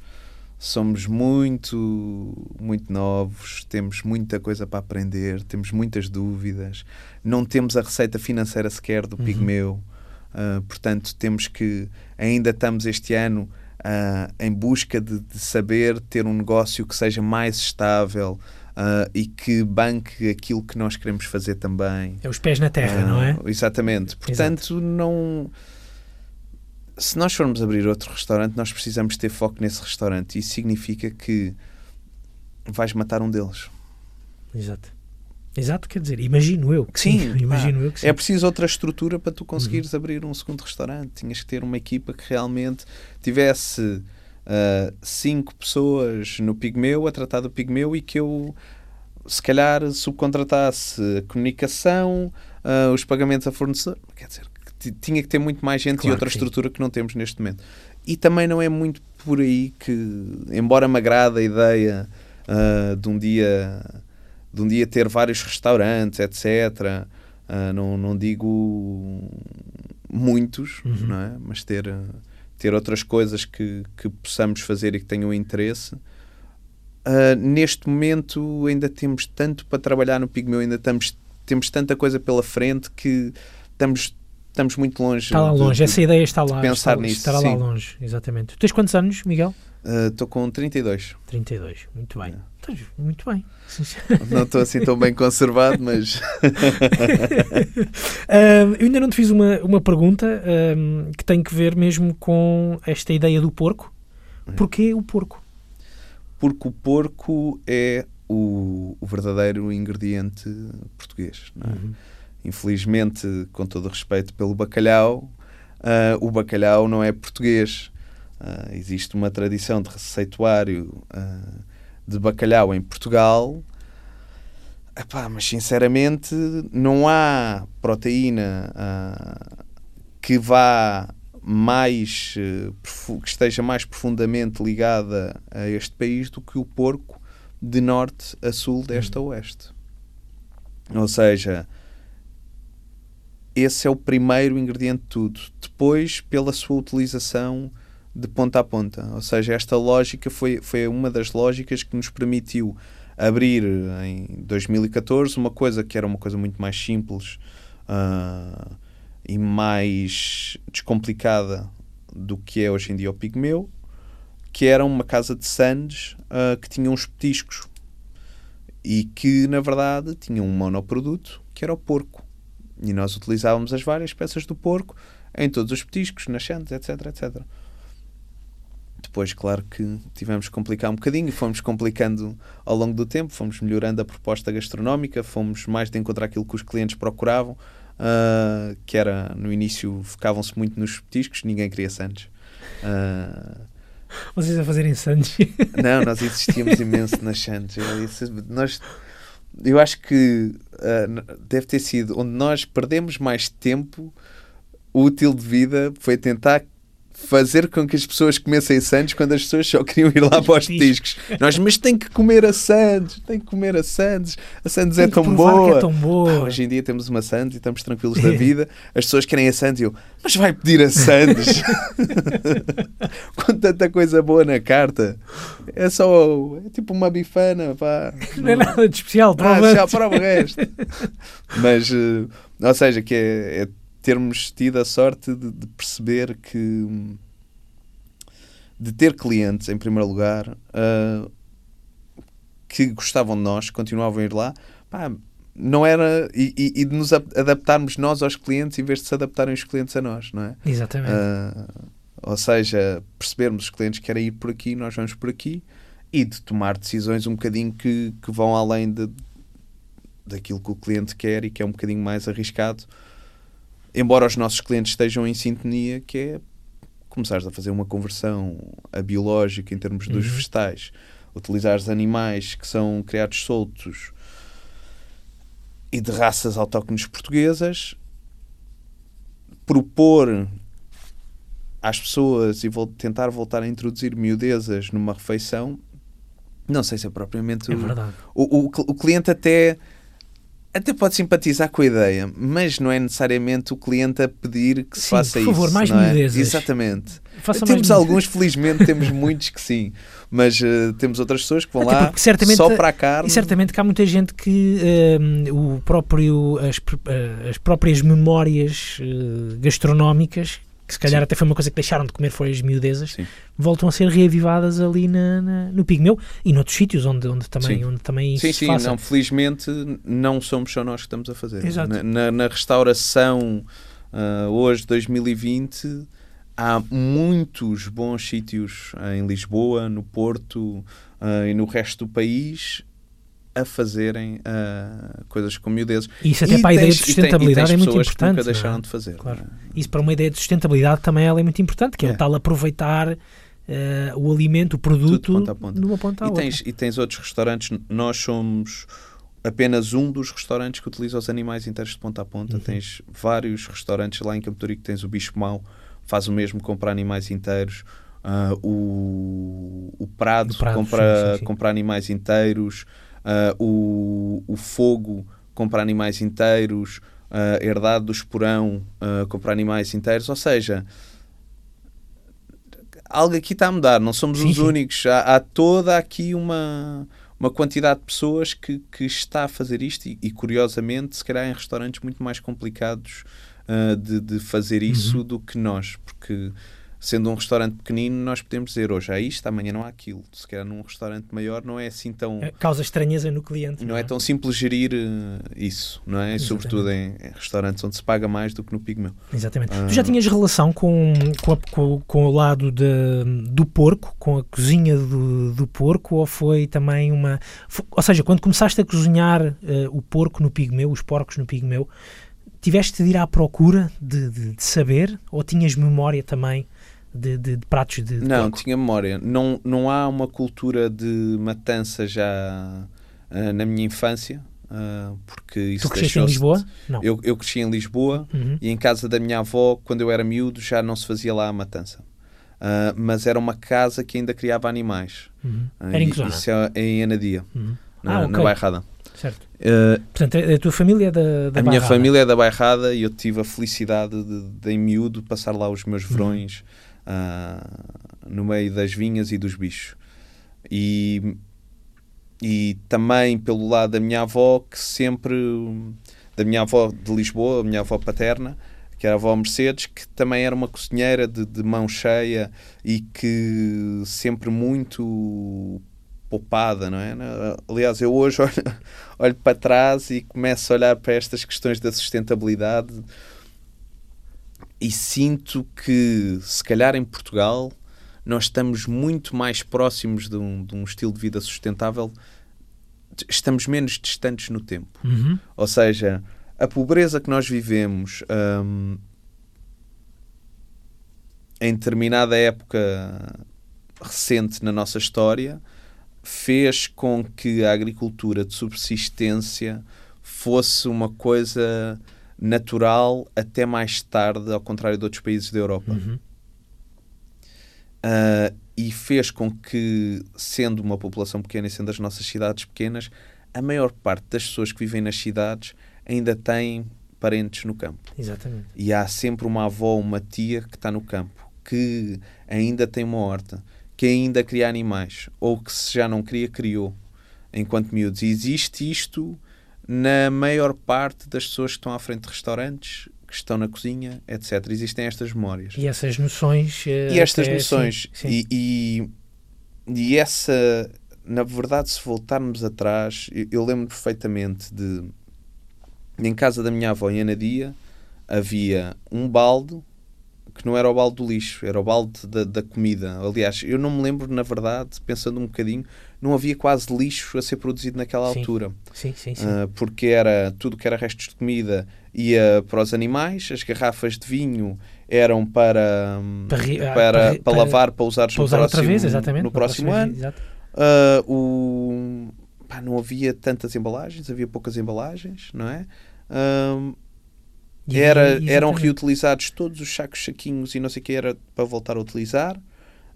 somos muito muito novos, temos muita coisa para aprender, temos muitas dúvidas, não temos a receita financeira sequer do uhum. pigmeu. Uh, portanto, temos que ainda estamos este ano uh, em busca de, de, saber ter um negócio que seja mais estável uh, e que banque aquilo que nós queremos fazer também. É os pés na terra, não é? Exatamente. Portanto, Exato. não. Se nós formos abrir outro restaurante, nós precisamos ter foco nesse restaurante. Isso significa que vais matar um deles. Exato. Exato, quer dizer, imagino eu que sim. sim [laughs] imagino eu que sim. É preciso outra estrutura para tu conseguires uhum. abrir um segundo restaurante. Tinhas que ter uma equipa que realmente tivesse uh, cinco pessoas no Pigmeu a tratar do Pigmeu e que eu, se calhar, subcontratasse a comunicação, uh, os pagamentos a fornecedor. Quer dizer, tinha que ter muito mais gente claro e outra estrutura que não temos neste momento. E também não é muito por aí que, embora me agrada a ideia uh, de um dia de um dia ter vários restaurantes, etc. Uh, ah, não, não digo muitos, uhum. não é? mas ter, ter outras coisas que, que possamos fazer e que tenham interesse. Uh, neste momento ainda temos tanto para trabalhar no Pigmeu, ainda estamos, temos tanta coisa pela frente que estamos estamos muito longe. Está lá longe, de- essa ideia está lá. pensar está, nisso, Estará lá sim. longe, exatamente. Tu tens quantos anos, Miguel? Ah, Estou com 32. 32, muito bem. É. Estás muito bem. [laughs] Não estou assim tão bem conservado, mas [laughs] Ahm, eu ainda não te fiz uma, uma pergunta que tem que ver mesmo com esta ideia do porco. É. Porquê o porco? porque o porco é o, o verdadeiro ingrediente português. é? Infelizmente, com todo o respeito pelo bacalhau, ah, o bacalhau não é português. Ah, existe uma tradição de receituário ah, de bacalhau em Portugal. Epá, mas sinceramente não há proteína ah, que vá mais eh, que esteja mais profundamente ligada a este país do que o porco de norte a sul, deste a oeste. Ou seja, esse é o primeiro ingrediente de tudo. Depois, pela sua utilização de ponta a ponta. Ou seja, esta lógica foi, foi uma das lógicas que nos permitiu abrir em 2014 uma coisa que era uma coisa muito mais simples ah, e mais descomplicada do que é hoje em dia o Pigmeu, que era uma casa de sandes ah, que tinha uns petiscos e que, na verdade, tinha um monoproduto que era o porco. E nós utilizávamos as várias peças do porco em todos os petiscos, nas sandes, etc, etc. Depois, claro que tivemos que complicar um bocadinho, fomos complicando ao longo do tempo, fomos melhorando a proposta gastronómica, fomos mais de encontrar aquilo que os clientes procuravam, ah, que era, no início, focavam-se muito nos petiscos, ninguém queria sandes. Ah, Vocês a fazerem sandes. [laughs] não, nós insistíamos imenso nas isso- nós, eu acho que n- deve ter sido onde nós perdemos mais tempo útil de vida foi tentar fazer com que as pessoas comessem Santos quando as pessoas só queriam ir lá para os petiscos. Nós, mas tem que comer a Santos, tem que comer a Santos. A Santos é que tão boa. é tão boa. Ah, hoje em dia temos uma Santos e estamos tranquilos da vida. As pessoas querem a Santos e eu, mas vai pedir a Santos [laughs] com tanta coisa boa na carta. É só, é tipo uma bifana, pá. Não é nada de especial, Ah, prova. já prova o resto. Mas, eh, ou seja, que é, é termos tido a sorte de, de perceber que de ter clientes, em primeiro lugar, ah, que gostavam de nós, continuavam a ir lá, pá, não era. E, e- e de nos adaptarmos nós aos clientes em vez de se adaptarem os clientes a nós, não é? Exatamente. Ah, ou seja, percebermos os clientes que querem ir por aqui, nós vamos por aqui e de tomar decisões um bocadinho que, que vão além de, daquilo que o cliente quer e que é um bocadinho mais arriscado. Embora os nossos clientes estejam em sintonia, que é começares a fazer uma conversão a biológica em termos dos Uhum. vegetais, utilizares animais que são criados soltos e de raças autóctones portuguesas, propor às pessoas e vol- tentar voltar a introduzir miudezas numa refeição, não sei se é propriamente é o- verdade. o, o, o cliente até até pode simpatizar com a ideia, mas não é necessariamente o cliente a pedir que se Sim, faça por isso. favor, mais não é? Exatamente. Faça temos alguns, felizmente, temos muitos que sim, mas eh, temos outras pessoas que vão Até lá porque só para a carne. E certamente que há muita gente que hum, o próprio, as, as próprias memórias eh, gastronómicas, que se calhar Sim. até foi uma coisa que deixaram de comer foi as miudezas, Sim. voltam a ser reavivadas ali na, na- no Pigmeu e noutros sítios onde, onde também, Sim. onde também Sim, sim, não, felizmente não somos só nós que estamos a fazer. Exato. Na, na- na restauração, ah, hoje, 2020, há muitos bons sítios em Lisboa, no Porto ah, e no resto do país a fazerem ah, coisas com miudezes. E isso até E para a ideia de tem- sustentabilidade tens é muito que importante. nunca é? deixaram de fazer. Claro. é? Isso para uma ideia de sustentabilidade também ela é muito importante, que é, É. o tal aproveitar eh, o alimento, o produto, ponta a ponta. de uma ponta à E outra. tens, e tens outros restaurantes, nós somos apenas um dos restaurantes que utiliza os animais inteiros de ponta a ponta. Uhum. Tens vários restaurantes lá em Campo Torico, tens o Bicho Mau, faz o mesmo, compra animais inteiros. Ah, o, o Prado, Prado, compra, sim, sim, sim. compra animais inteiros. Ah, o, o Fogo compra animais inteiros. A Herdade do Esporão ah, compra animais inteiros. Ou seja, algo aqui está a mudar, não somos Sim, os sim. únicos. Há, há toda aqui uma, uma quantidade de pessoas que, que está a fazer isto e, e, curiosamente, se calhar em restaurantes muito mais complicados uh, de, de, fazer isso uhum. do que nós, porque sendo um restaurante pequenino, nós podemos dizer hoje há isto, amanhã não há aquilo. Se calhar num restaurante maior não é assim tão. É, causa estranheza no cliente. Não, não é? é? tão simples gerir uh, isso, não é? Exatamente. Sobretudo em, em, restaurantes onde se paga mais do que no Pigmeu. Exatamente. Ah. Tu já tinhas relação com, com, a, com, com o lado de, do porco, com a cozinha do, do porco, ou foi também uma. Ou seja, quando começaste a cozinhar uh, o porco no Pigmeu, os porcos no Pigmeu, tiveste de ir à procura de, de, de saber ou tinhas memória também de, de, de pratos de, Não, porco. tinha memória. Não, não há uma cultura de matança já uh, na minha infância. Uh, porque isso tu cresceste em Lisboa? Não. Eu, eu cresci em Lisboa uhum. e em casa da minha avó, quando eu era miúdo, já não se fazia lá a matança. Uh, mas era uma casa que ainda criava animais. Uhum. era em que zona? Isso é em Anadia, uhum. na, ah, okay. na Bairrada. Certo. Uh, Portanto, a tua família é da, da A Bairrada. minha família é da Bairrada e eu tive a felicidade de, de, em miúdo, passar lá os meus uhum. Uh, no meio das vinhas e dos bichos. E, e também pelo lado da minha avó, que sempre, da minha avó de Lisboa, a minha avó paterna, que era a avó Mercedes, que também era uma cozinheira de, de mão cheia e que sempre muito poupada, não é? Aliás, eu hoje [laughs] olho, olho para trás e começo a olhar para estas questões da sustentabilidade e sinto que, se calhar em Portugal, nós estamos muito mais próximos de um, de um estilo de vida sustentável, estamos menos distantes no tempo. Uhum. Ou seja, a pobreza que nós vivemos um, em determinada época recente na nossa história fez com que a agricultura de subsistência fosse uma coisa natural até mais tarde, ao contrário de outros países da Europa. Uhum. Uh, e fez com que, sendo uma população pequena e sendo as nossas cidades pequenas, a maior parte das pessoas que vivem nas cidades ainda têm parentes no campo. Exatamente. E há sempre uma avó, uma tia que está no campo, que ainda tem uma horta, que ainda cria animais, ou que se já não cria, criou enquanto miúdos. E existe isto na maior parte das pessoas que estão à frente de restaurantes, que estão na cozinha, etc. Existem estas memórias. E essas noções. Uh, e estas noções. Sim, sim. E, e, e, essa, na verdade, se voltarmos atrás, eu, eu lembro perfeitamente de. Em casa da minha avó, em Anadia, havia um balde que não era o balde do lixo, era o balde da, da comida. Aliás, eu não me lembro, na verdade, pensando um bocadinho, não havia quase lixo a ser produzido naquela sim. altura. Sim, sim, sim. Uh, porque era tudo que era restos de comida ia para os animais, as garrafas de vinho eram para, para, para, para, para lavar, para usar, para usar próximo, outra vez, exatamente, no próximo ano. Uh, o, pá, não havia tantas embalagens, havia poucas embalagens, não é? Uh, era, eram reutilizados todos os sacos, saquinhos e não sei o que era para voltar a utilizar.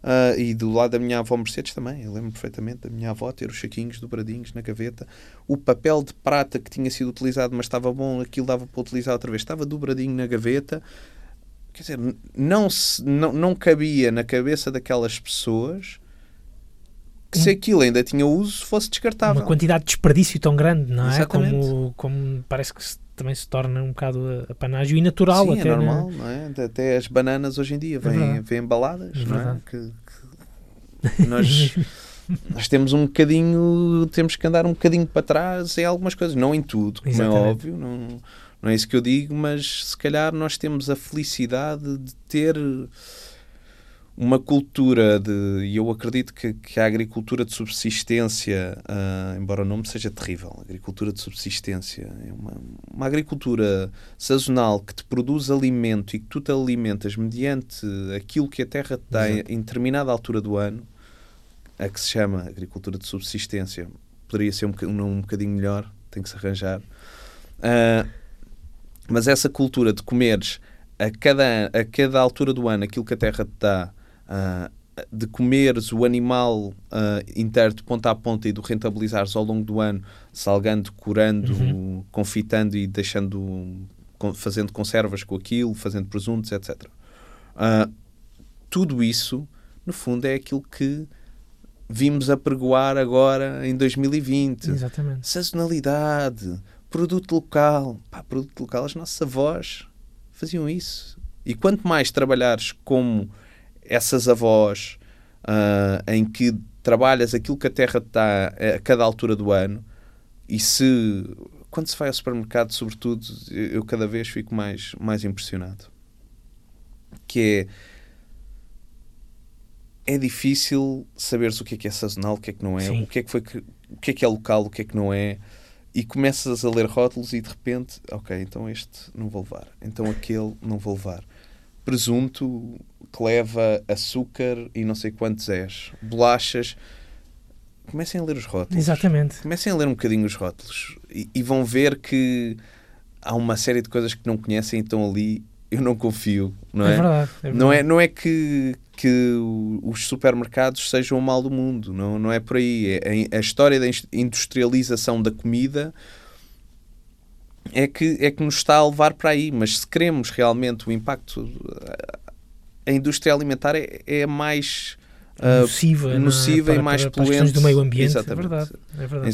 Uh, e do lado da minha avó Mercedes também, eu lembro perfeitamente da minha avó ter os saquinhos dobradinhos na gaveta. O papel de prata que tinha sido utilizado, mas estava bom, aquilo dava para utilizar outra vez, estava dobradinho na gaveta. Quer dizer, não, se, não, não cabia na cabeça daquelas pessoas que se aquilo ainda tinha uso fosse descartável. Uma quantidade de desperdício tão grande, não é? Como, como parece que se também se torna um bocado a panágio e natural Sim, até. é normal, não é? Até as bananas hoje em dia é vêm, é vêm embaladas, é não é? Que, que nós, [laughs] nós temos um bocadinho, temos que andar um bocadinho para trás em algumas coisas, não em tudo, como é Exatamente. é óbvio, não, não é isso que eu digo, mas se calhar nós temos a felicidade de ter uma cultura de. E eu acredito que, que a agricultura de subsistência, uh, embora o nome seja terrível, a agricultura de subsistência é uma, uma agricultura sazonal que te produz alimento e que tu te alimentas mediante aquilo que a terra te dá em, em determinada altura do ano, a que se chama agricultura de subsistência. Poderia ser um, um, um bocadinho melhor, tem que se arranjar. Uh, mas essa cultura de comeres a cada, a cada altura do ano aquilo que a terra te dá uh, de comeres o animal uh, inteiro de ponta a ponta e de rentabilizares ao longo do ano, salgando, curando, uhum. confitando e deixando, fazendo conservas com aquilo, fazendo presuntos, etc. Uh, ah, tudo isso, no fundo, é aquilo que vimos apregoar agora em 2020. Exatamente. Sazonalidade, produto local. Pá, produto local, as nossas avós faziam isso. E quanto mais trabalhares como essas avós, uh, em que trabalhas aquilo que a terra está a cada altura do ano, e se quando se vai ao supermercado, sobretudo, eu cada vez fico mais, mais impressionado. Que é é difícil saberes o que é que é sazonal, o que é que não é, Sim. o que é que foi o que é que é local, o que é que não é, e começas a ler rótulos e de repente, ok, então este não vou levar, então aquele não vou levar. Presunto que leva açúcar e não sei quantos és, bolachas comecem a ler os rótulos. Exatamente. Comecem a ler um bocadinho os rótulos e, e, vão ver que há uma série de coisas que não conhecem e estão ali. Eu não confio, não é? É verdade. É verdade. Não é, não é que, que os supermercados sejam o mal do mundo, não, não é por aí. É, a história da industrialização da comida é que, é que nos está a levar para aí. Mas se queremos realmente o impacto. A indústria alimentar é, é mais uh, nociva, é? nociva para, e mais para, poluente. do meio ambiente, é Exatamente. É verdade, é verdade.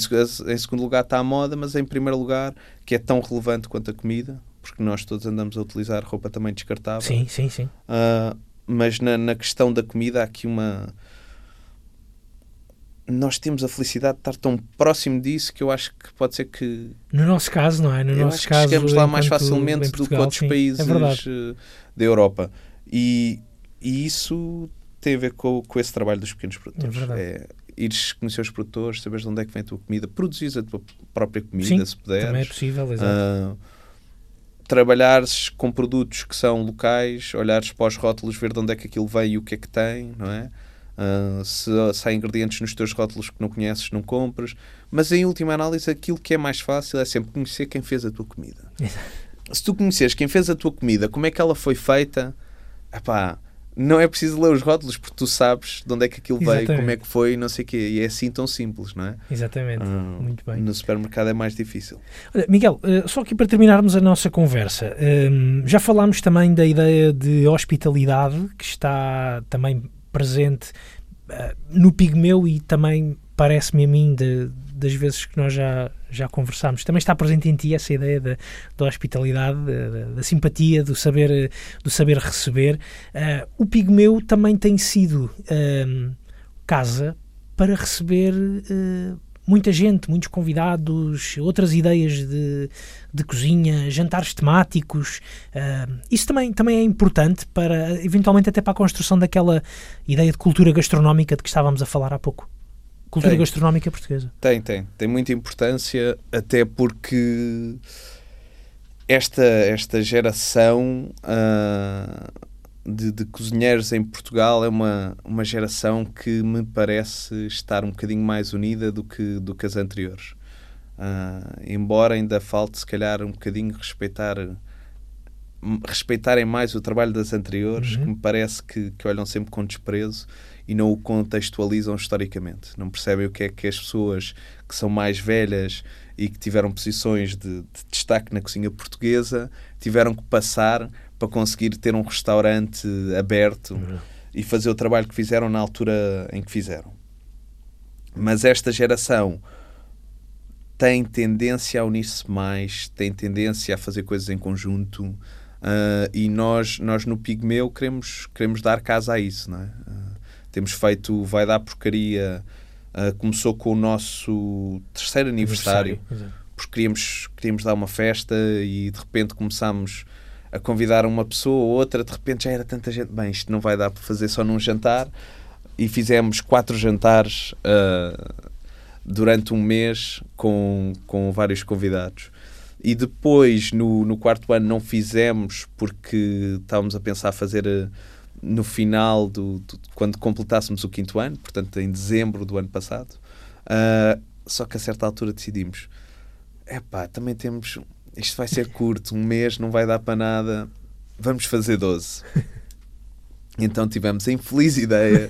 Em, em, segundo lugar está a moda, mas em primeiro lugar, que é tão relevante quanto a comida, porque nós todos andamos a utilizar roupa também descartável. Sim, sim, sim. Uh, mas na, na questão da comida há aqui uma nós temos a felicidade de estar tão próximo disso que eu acho que pode ser que. No nosso caso, não é? No eu nosso acho caso. Chegamos lá mais facilmente Portugal, do que outros sim, países é da Europa. E, e isso tem a ver com, com esse trabalho dos pequenos produtores. É, é ires conhecer os produtores, saberes de onde é que vem a tua comida, produzires a tua própria comida, Sim, se puderes. Também é possível, exato. Uh, trabalhares com produtos que são locais, olhares para os rótulos, ver de onde é que aquilo vem e o que é que tem, não é? Uh, se, se há ingredientes nos teus rótulos que não conheces, não compras. Mas em última análise, aquilo que é mais fácil é sempre conhecer quem fez a tua comida. [laughs] se tu conheceres quem fez a tua comida, como é que ela foi feita, epá, não é preciso ler os rótulos porque tu sabes de onde é que aquilo Exatamente. veio, como é que foi e não sei o quê. E é assim tão simples, não é? Exatamente, uh, muito bem. No supermercado é mais difícil. Olha, Miguel, uh, só aqui para terminarmos a nossa conversa, um, já falámos também da ideia de hospitalidade que está também presente uh, no Pigmeu e também parece-me a mim de, das vezes que nós já, já conversámos, também está presente em ti essa ideia da, da hospitalidade, da, da, simpatia, do saber, do saber receber. Uh, o Pigmeu também tem sido uh, casa para receber uh, muita gente, muitos convidados, outras ideias de, de cozinha, jantares temáticos. Uh, isso também, também é importante para, eventualmente, até para a construção daquela ideia de cultura gastronómica de que estávamos a falar há pouco. Cultura tem. gastronómica portuguesa. Tem, tem. Tem muita importância, até porque esta, esta geração uh, de, de, cozinheiros em Portugal é uma, uma geração que me parece estar um bocadinho mais unida do que, do que as anteriores. Uh, embora ainda falte, se calhar, um bocadinho respeitar respeitarem mais o trabalho das anteriores, uhum. que me parece que, que olham sempre com desprezo e não o contextualizam historicamente. Não percebem o que é que as pessoas que são mais velhas e que tiveram posições de, de destaque na cozinha portuguesa tiveram que passar para conseguir ter um restaurante aberto uhum. e fazer o trabalho que fizeram na altura em que fizeram. Mas esta geração tem tendência a unir-se mais, tem tendência a fazer coisas em conjunto uh, e nós, nós no Pigmeu queremos, queremos dar casa a isso, não é? Uh, temos feito Vai Dar Porcaria. Uh, começou com o nosso terceiro aniversário, aniversário porque queríamos, queríamos dar uma festa e de repente começámos a convidar uma pessoa ou outra, de repente já era tanta gente. Bem, isto não vai dar para fazer só num jantar. E fizemos quatro jantares uh, durante um mês com, com vários convidados. E depois, no, no quarto ano, não fizemos porque estávamos a pensar fazer. Uh, no final do, do, quando completássemos o quinto ano, portanto em dezembro do ano passado. Uh, só que a certa altura decidimos: é pá, também temos. Isto vai ser curto, um mês não vai dar para nada, vamos fazer 12. [laughs] Então tivemos a infeliz ideia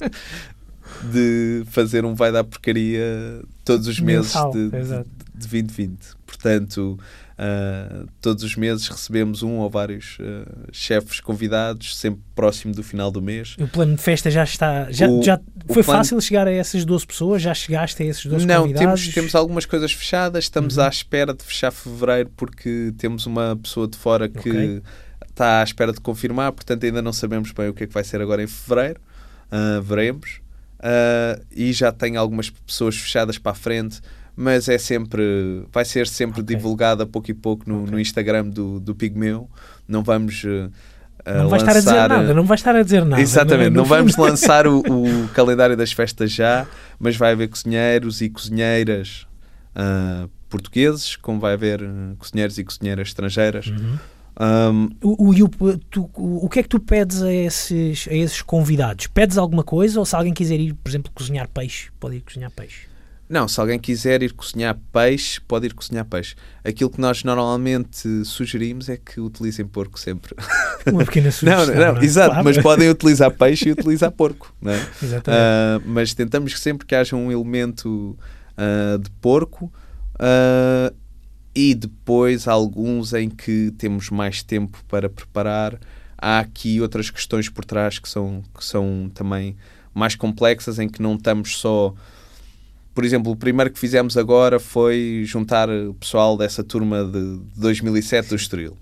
[laughs] de fazer um vai dar porcaria todos os meses de, de, de 2020. Portanto, Uh, todos os meses recebemos um ou vários uh, chefes convidados, sempre próximo do final do mês. O plano de festa já está, já, o... já Foi plano- fácil chegar a essas 12 pessoas? Já chegaste a esses 12 Não, convidados? temos, temos algumas coisas fechadas. Estamos Uhum. à espera de fechar fevereiro porque temos uma pessoa de fora que Ok. está à espera de confirmar. Portanto, ainda não sabemos bem o que é que vai ser agora em fevereiro. Ah, veremos. E já tenho algumas pessoas fechadas para a frente. Mas é sempre, vai ser sempre Ok. divulgada pouco e pouco no, Ok. no Instagram do, do Pigmeu. Não vamos eh, ah, Não vais estar a dizer lançar, nada, não vais estar a dizer nada. Exatamente, No não vamos [laughs] lançar o, o calendário das festas já, mas vai haver cozinheiros e cozinheiras ah, portugueses, como vai haver cozinheiros e cozinheiras estrangeiras. Uhum. Ahm, O, o- tu- o, o que é que tu pedes a esses, a esses convidados? Pedes alguma coisa ou se alguém quiser ir, por exemplo, cozinhar peixe, pode ir cozinhar peixe? Não, se alguém quiser ir cozinhar peixe, pode ir cozinhar peixe. Aquilo que nós normalmente sugerimos é que utilizem porco sempre. Uma [laughs] pequena Não, sugestão. não, não é? exato, Claro. mas podem utilizar peixe e utilizar porco. Não é? Exatamente. Ah, mas tentamos que sempre que haja um elemento ah, de porco ah, e depois alguns em que temos mais tempo para preparar. Há aqui outras questões por trás que são, que são também mais complexas, em que não estamos só. Por exemplo, o primeiro que fizemos agora foi juntar o pessoal dessa turma de de 2007 do Estoril,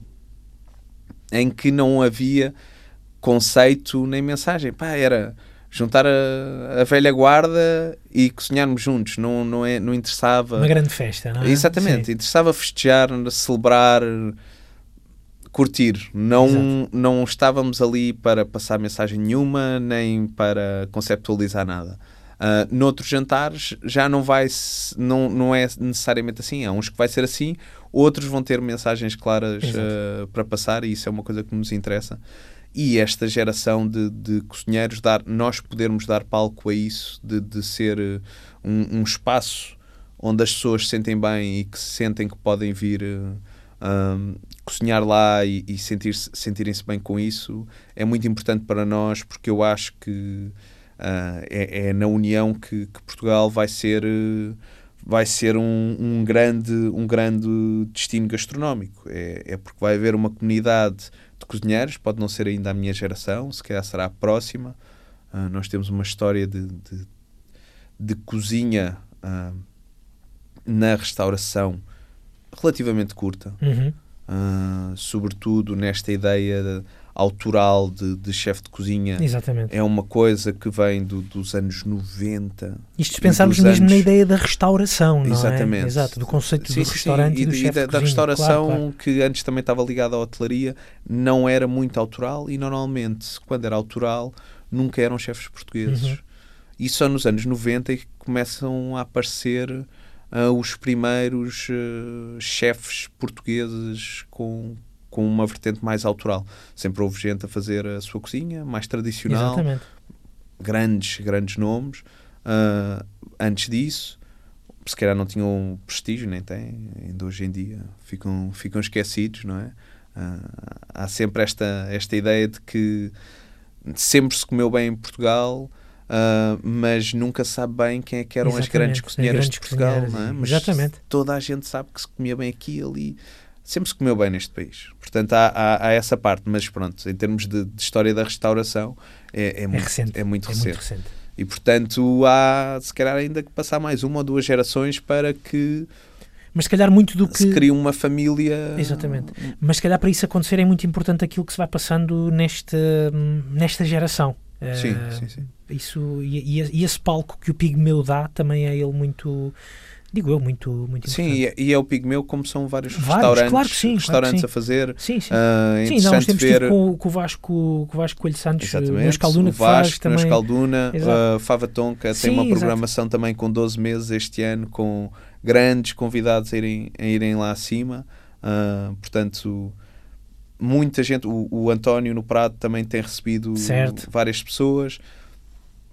em que não havia conceito nem mensagem. Pá, era juntar a, a velha guarda e cozinharmos juntos. Não, não, é, não interessava. Uma grande festa, não é? Exatamente, Sim. interessava festejar, celebrar, curtir. Não, Exato. não estávamos ali para passar mensagem nenhuma, nem para conceptualizar nada. Uh, noutros jantares já não vai não, não é necessariamente assim. Há uns que vai ser assim, outros vão ter mensagens claras uh, para passar e isso é uma coisa que nos interessa. E esta geração de, de cozinheiros, dar, nós podermos dar palco a isso, de, de ser uh, um, um espaço onde as pessoas se sentem bem e que se sentem que podem vir um, cozinhar lá e, e sentir sentirem-se bem com isso, é muito importante para nós porque eu acho que é, é na união que, que Portugal vai ser uh, vai ser um, um grande um grande destino gastronómico. É, é porque vai haver uma comunidade de cozinheiros pode não ser ainda a minha geração se calhar será a próxima. Uh, nós temos uma história de, de, de cozinha uh, na restauração relativamente curta. Uhum. Uh, sobretudo nesta ideia de- autoral de, de chefe de cozinha Exatamente. é uma coisa que vem do- dos anos 90 Isto se pensarmos mesmo anos- na ideia da restauração, não Exatamente. é? Exato, do conceito Sim, do sim, sim. restaurante e, e, do chefe da, de da restauração Claro, claro. que antes também estava ligada à hotelaria não era muito autoral e normalmente quando era autoral nunca eram chefes portugueses Uhum. e só nos anos 90 é que começam a aparecer ah, os primeiros ah, chefes portugueses com, com uma vertente mais autoral sempre houve gente a fazer a sua cozinha mais tradicional Exatamente. grandes, grandes nomes. Ah, antes disso, se calhar não tinham prestígio, nem têm, ainda hoje em dia ficam, ficam esquecidos, não é? Ah, há sempre esta, esta ideia de que sempre se comeu bem em Portugal, ah, mas nunca sabe bem quem é que eram as Exatamente, grandes as cozinheiras grandes de Portugal, cozinheiras, não é? Mas exatamente. toda a gente sabe que se comia bem aqui e ali. Sempre se comeu bem neste país. Portanto, há, há, há essa parte, mas pronto, em termos de, de história da restauração, é, é, É muito, recente. é muito É recente. muito recente. E portanto há se calhar ainda que passar mais uma ou duas gerações para que Mas se calhar muito do que. se crie uma família. Exatamente. Mas se calhar para isso acontecer é muito importante aquilo que se vai passando nesta, nesta geração. Sim, Eh, sim, sim. Isso, e- e esse palco que o Pigmeu dá também é ele muito, digo eu, muito, muito Sim, importante. e é, e é o Pigmeu, como são vários, Vários, restaurantes, claro sim, claro restaurantes sim. a fazer. Sim, sim. Ah, é Sim, nós temos ver tido com, com o Vasco, com o Vasco Coelho Santos, no exatamente, o que faz Vasco, também. na Escalduna, Exato. a Fava Tonka Sim, tem uma exato. programação também com 12 meses este ano, com grandes convidados a irem, a irem lá acima. Ah, portanto, muita gente, o, o António no Prado também tem recebido Certo. várias pessoas.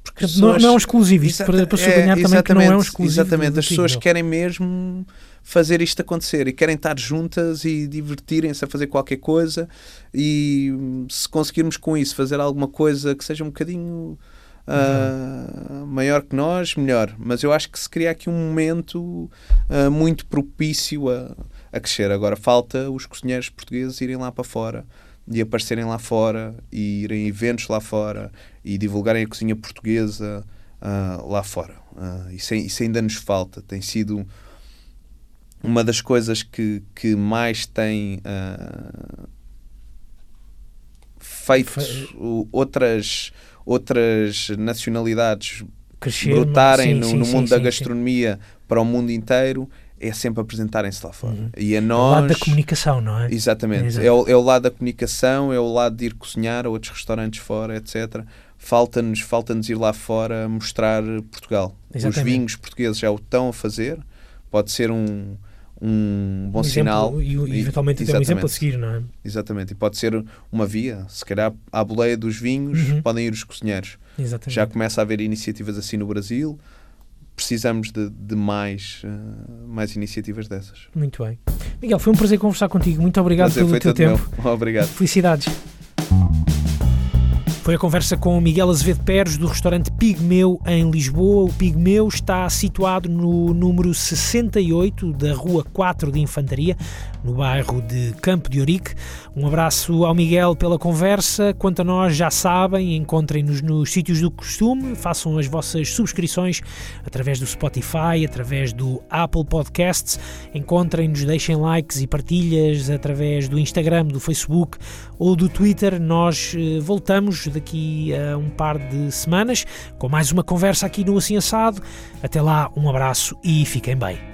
Porque Portanto, não, é um exclusivo, isto para, para é, sublinhar também que não é um exclusivo. Exatamente, as pessoas querem mesmo fazer isto acontecer e querem estar juntas e divertirem-se a fazer qualquer coisa e hum, se conseguirmos com isso fazer alguma coisa que seja um bocadinho ah, maior que nós, melhor. Mas eu acho que se cria aqui um momento ah, muito propício a, a crescer. Agora falta os cozinheiros portugueses irem lá para fora e aparecerem lá fora e irem a eventos lá fora e divulgarem a cozinha portuguesa uh, lá fora. Uh, isso, isso, ainda nos falta. Tem sido uma das coisas que, que mais tem uh, feito Fe... outras, outras nacionalidades Crescer, brotarem sim, no, sim, no, mundo sim, da gastronomia para o mundo inteiro é sempre apresentarem-se lá fora. Uhum. E a nós. É o lado da comunicação, não é? Exatamente. É, é, o, é, o, lado da comunicação, é o lado de ir cozinhar a outros restaurantes fora, etc. Falta-nos falta ir lá fora mostrar Portugal. Exatamente. Os vinhos portugueses já o estão a fazer. Pode ser um, um bom um sinal. E, e eventualmente até um exemplo a seguir, não é? Exatamente. E pode ser uma via. Se calhar à boleia dos vinhos uhum. podem ir os cozinheiros. Exatamente. Já começa a haver iniciativas assim no Brasil precisamos de, de mais, uh, mais iniciativas dessas. Muito bem. Miguel, foi um prazer conversar contigo. Muito obrigado prazer pelo teu tempo. Meu. [laughs] Obrigado. Felicidades. Foi a conversa com Miguel Azevedo Pérez do restaurante Pigmeu em Lisboa. O Pigmeu está situado no número 68 da Rua 4 de Infantaria, no bairro de Campo de Ourique. Um abraço ao Miguel pela conversa. Quanto a nós, já sabem, encontrem-nos nos sítios do costume, façam as vossas subscrições através do Spotify, através do Apple Podcasts. Encontrem-nos, deixem likes e partilhas através do Instagram, do Facebook ou do Twitter. Nós eh, voltamos daqui a um par de semanas com mais uma conversa aqui no Assim Assado. Até lá, um abraço e fiquem bem.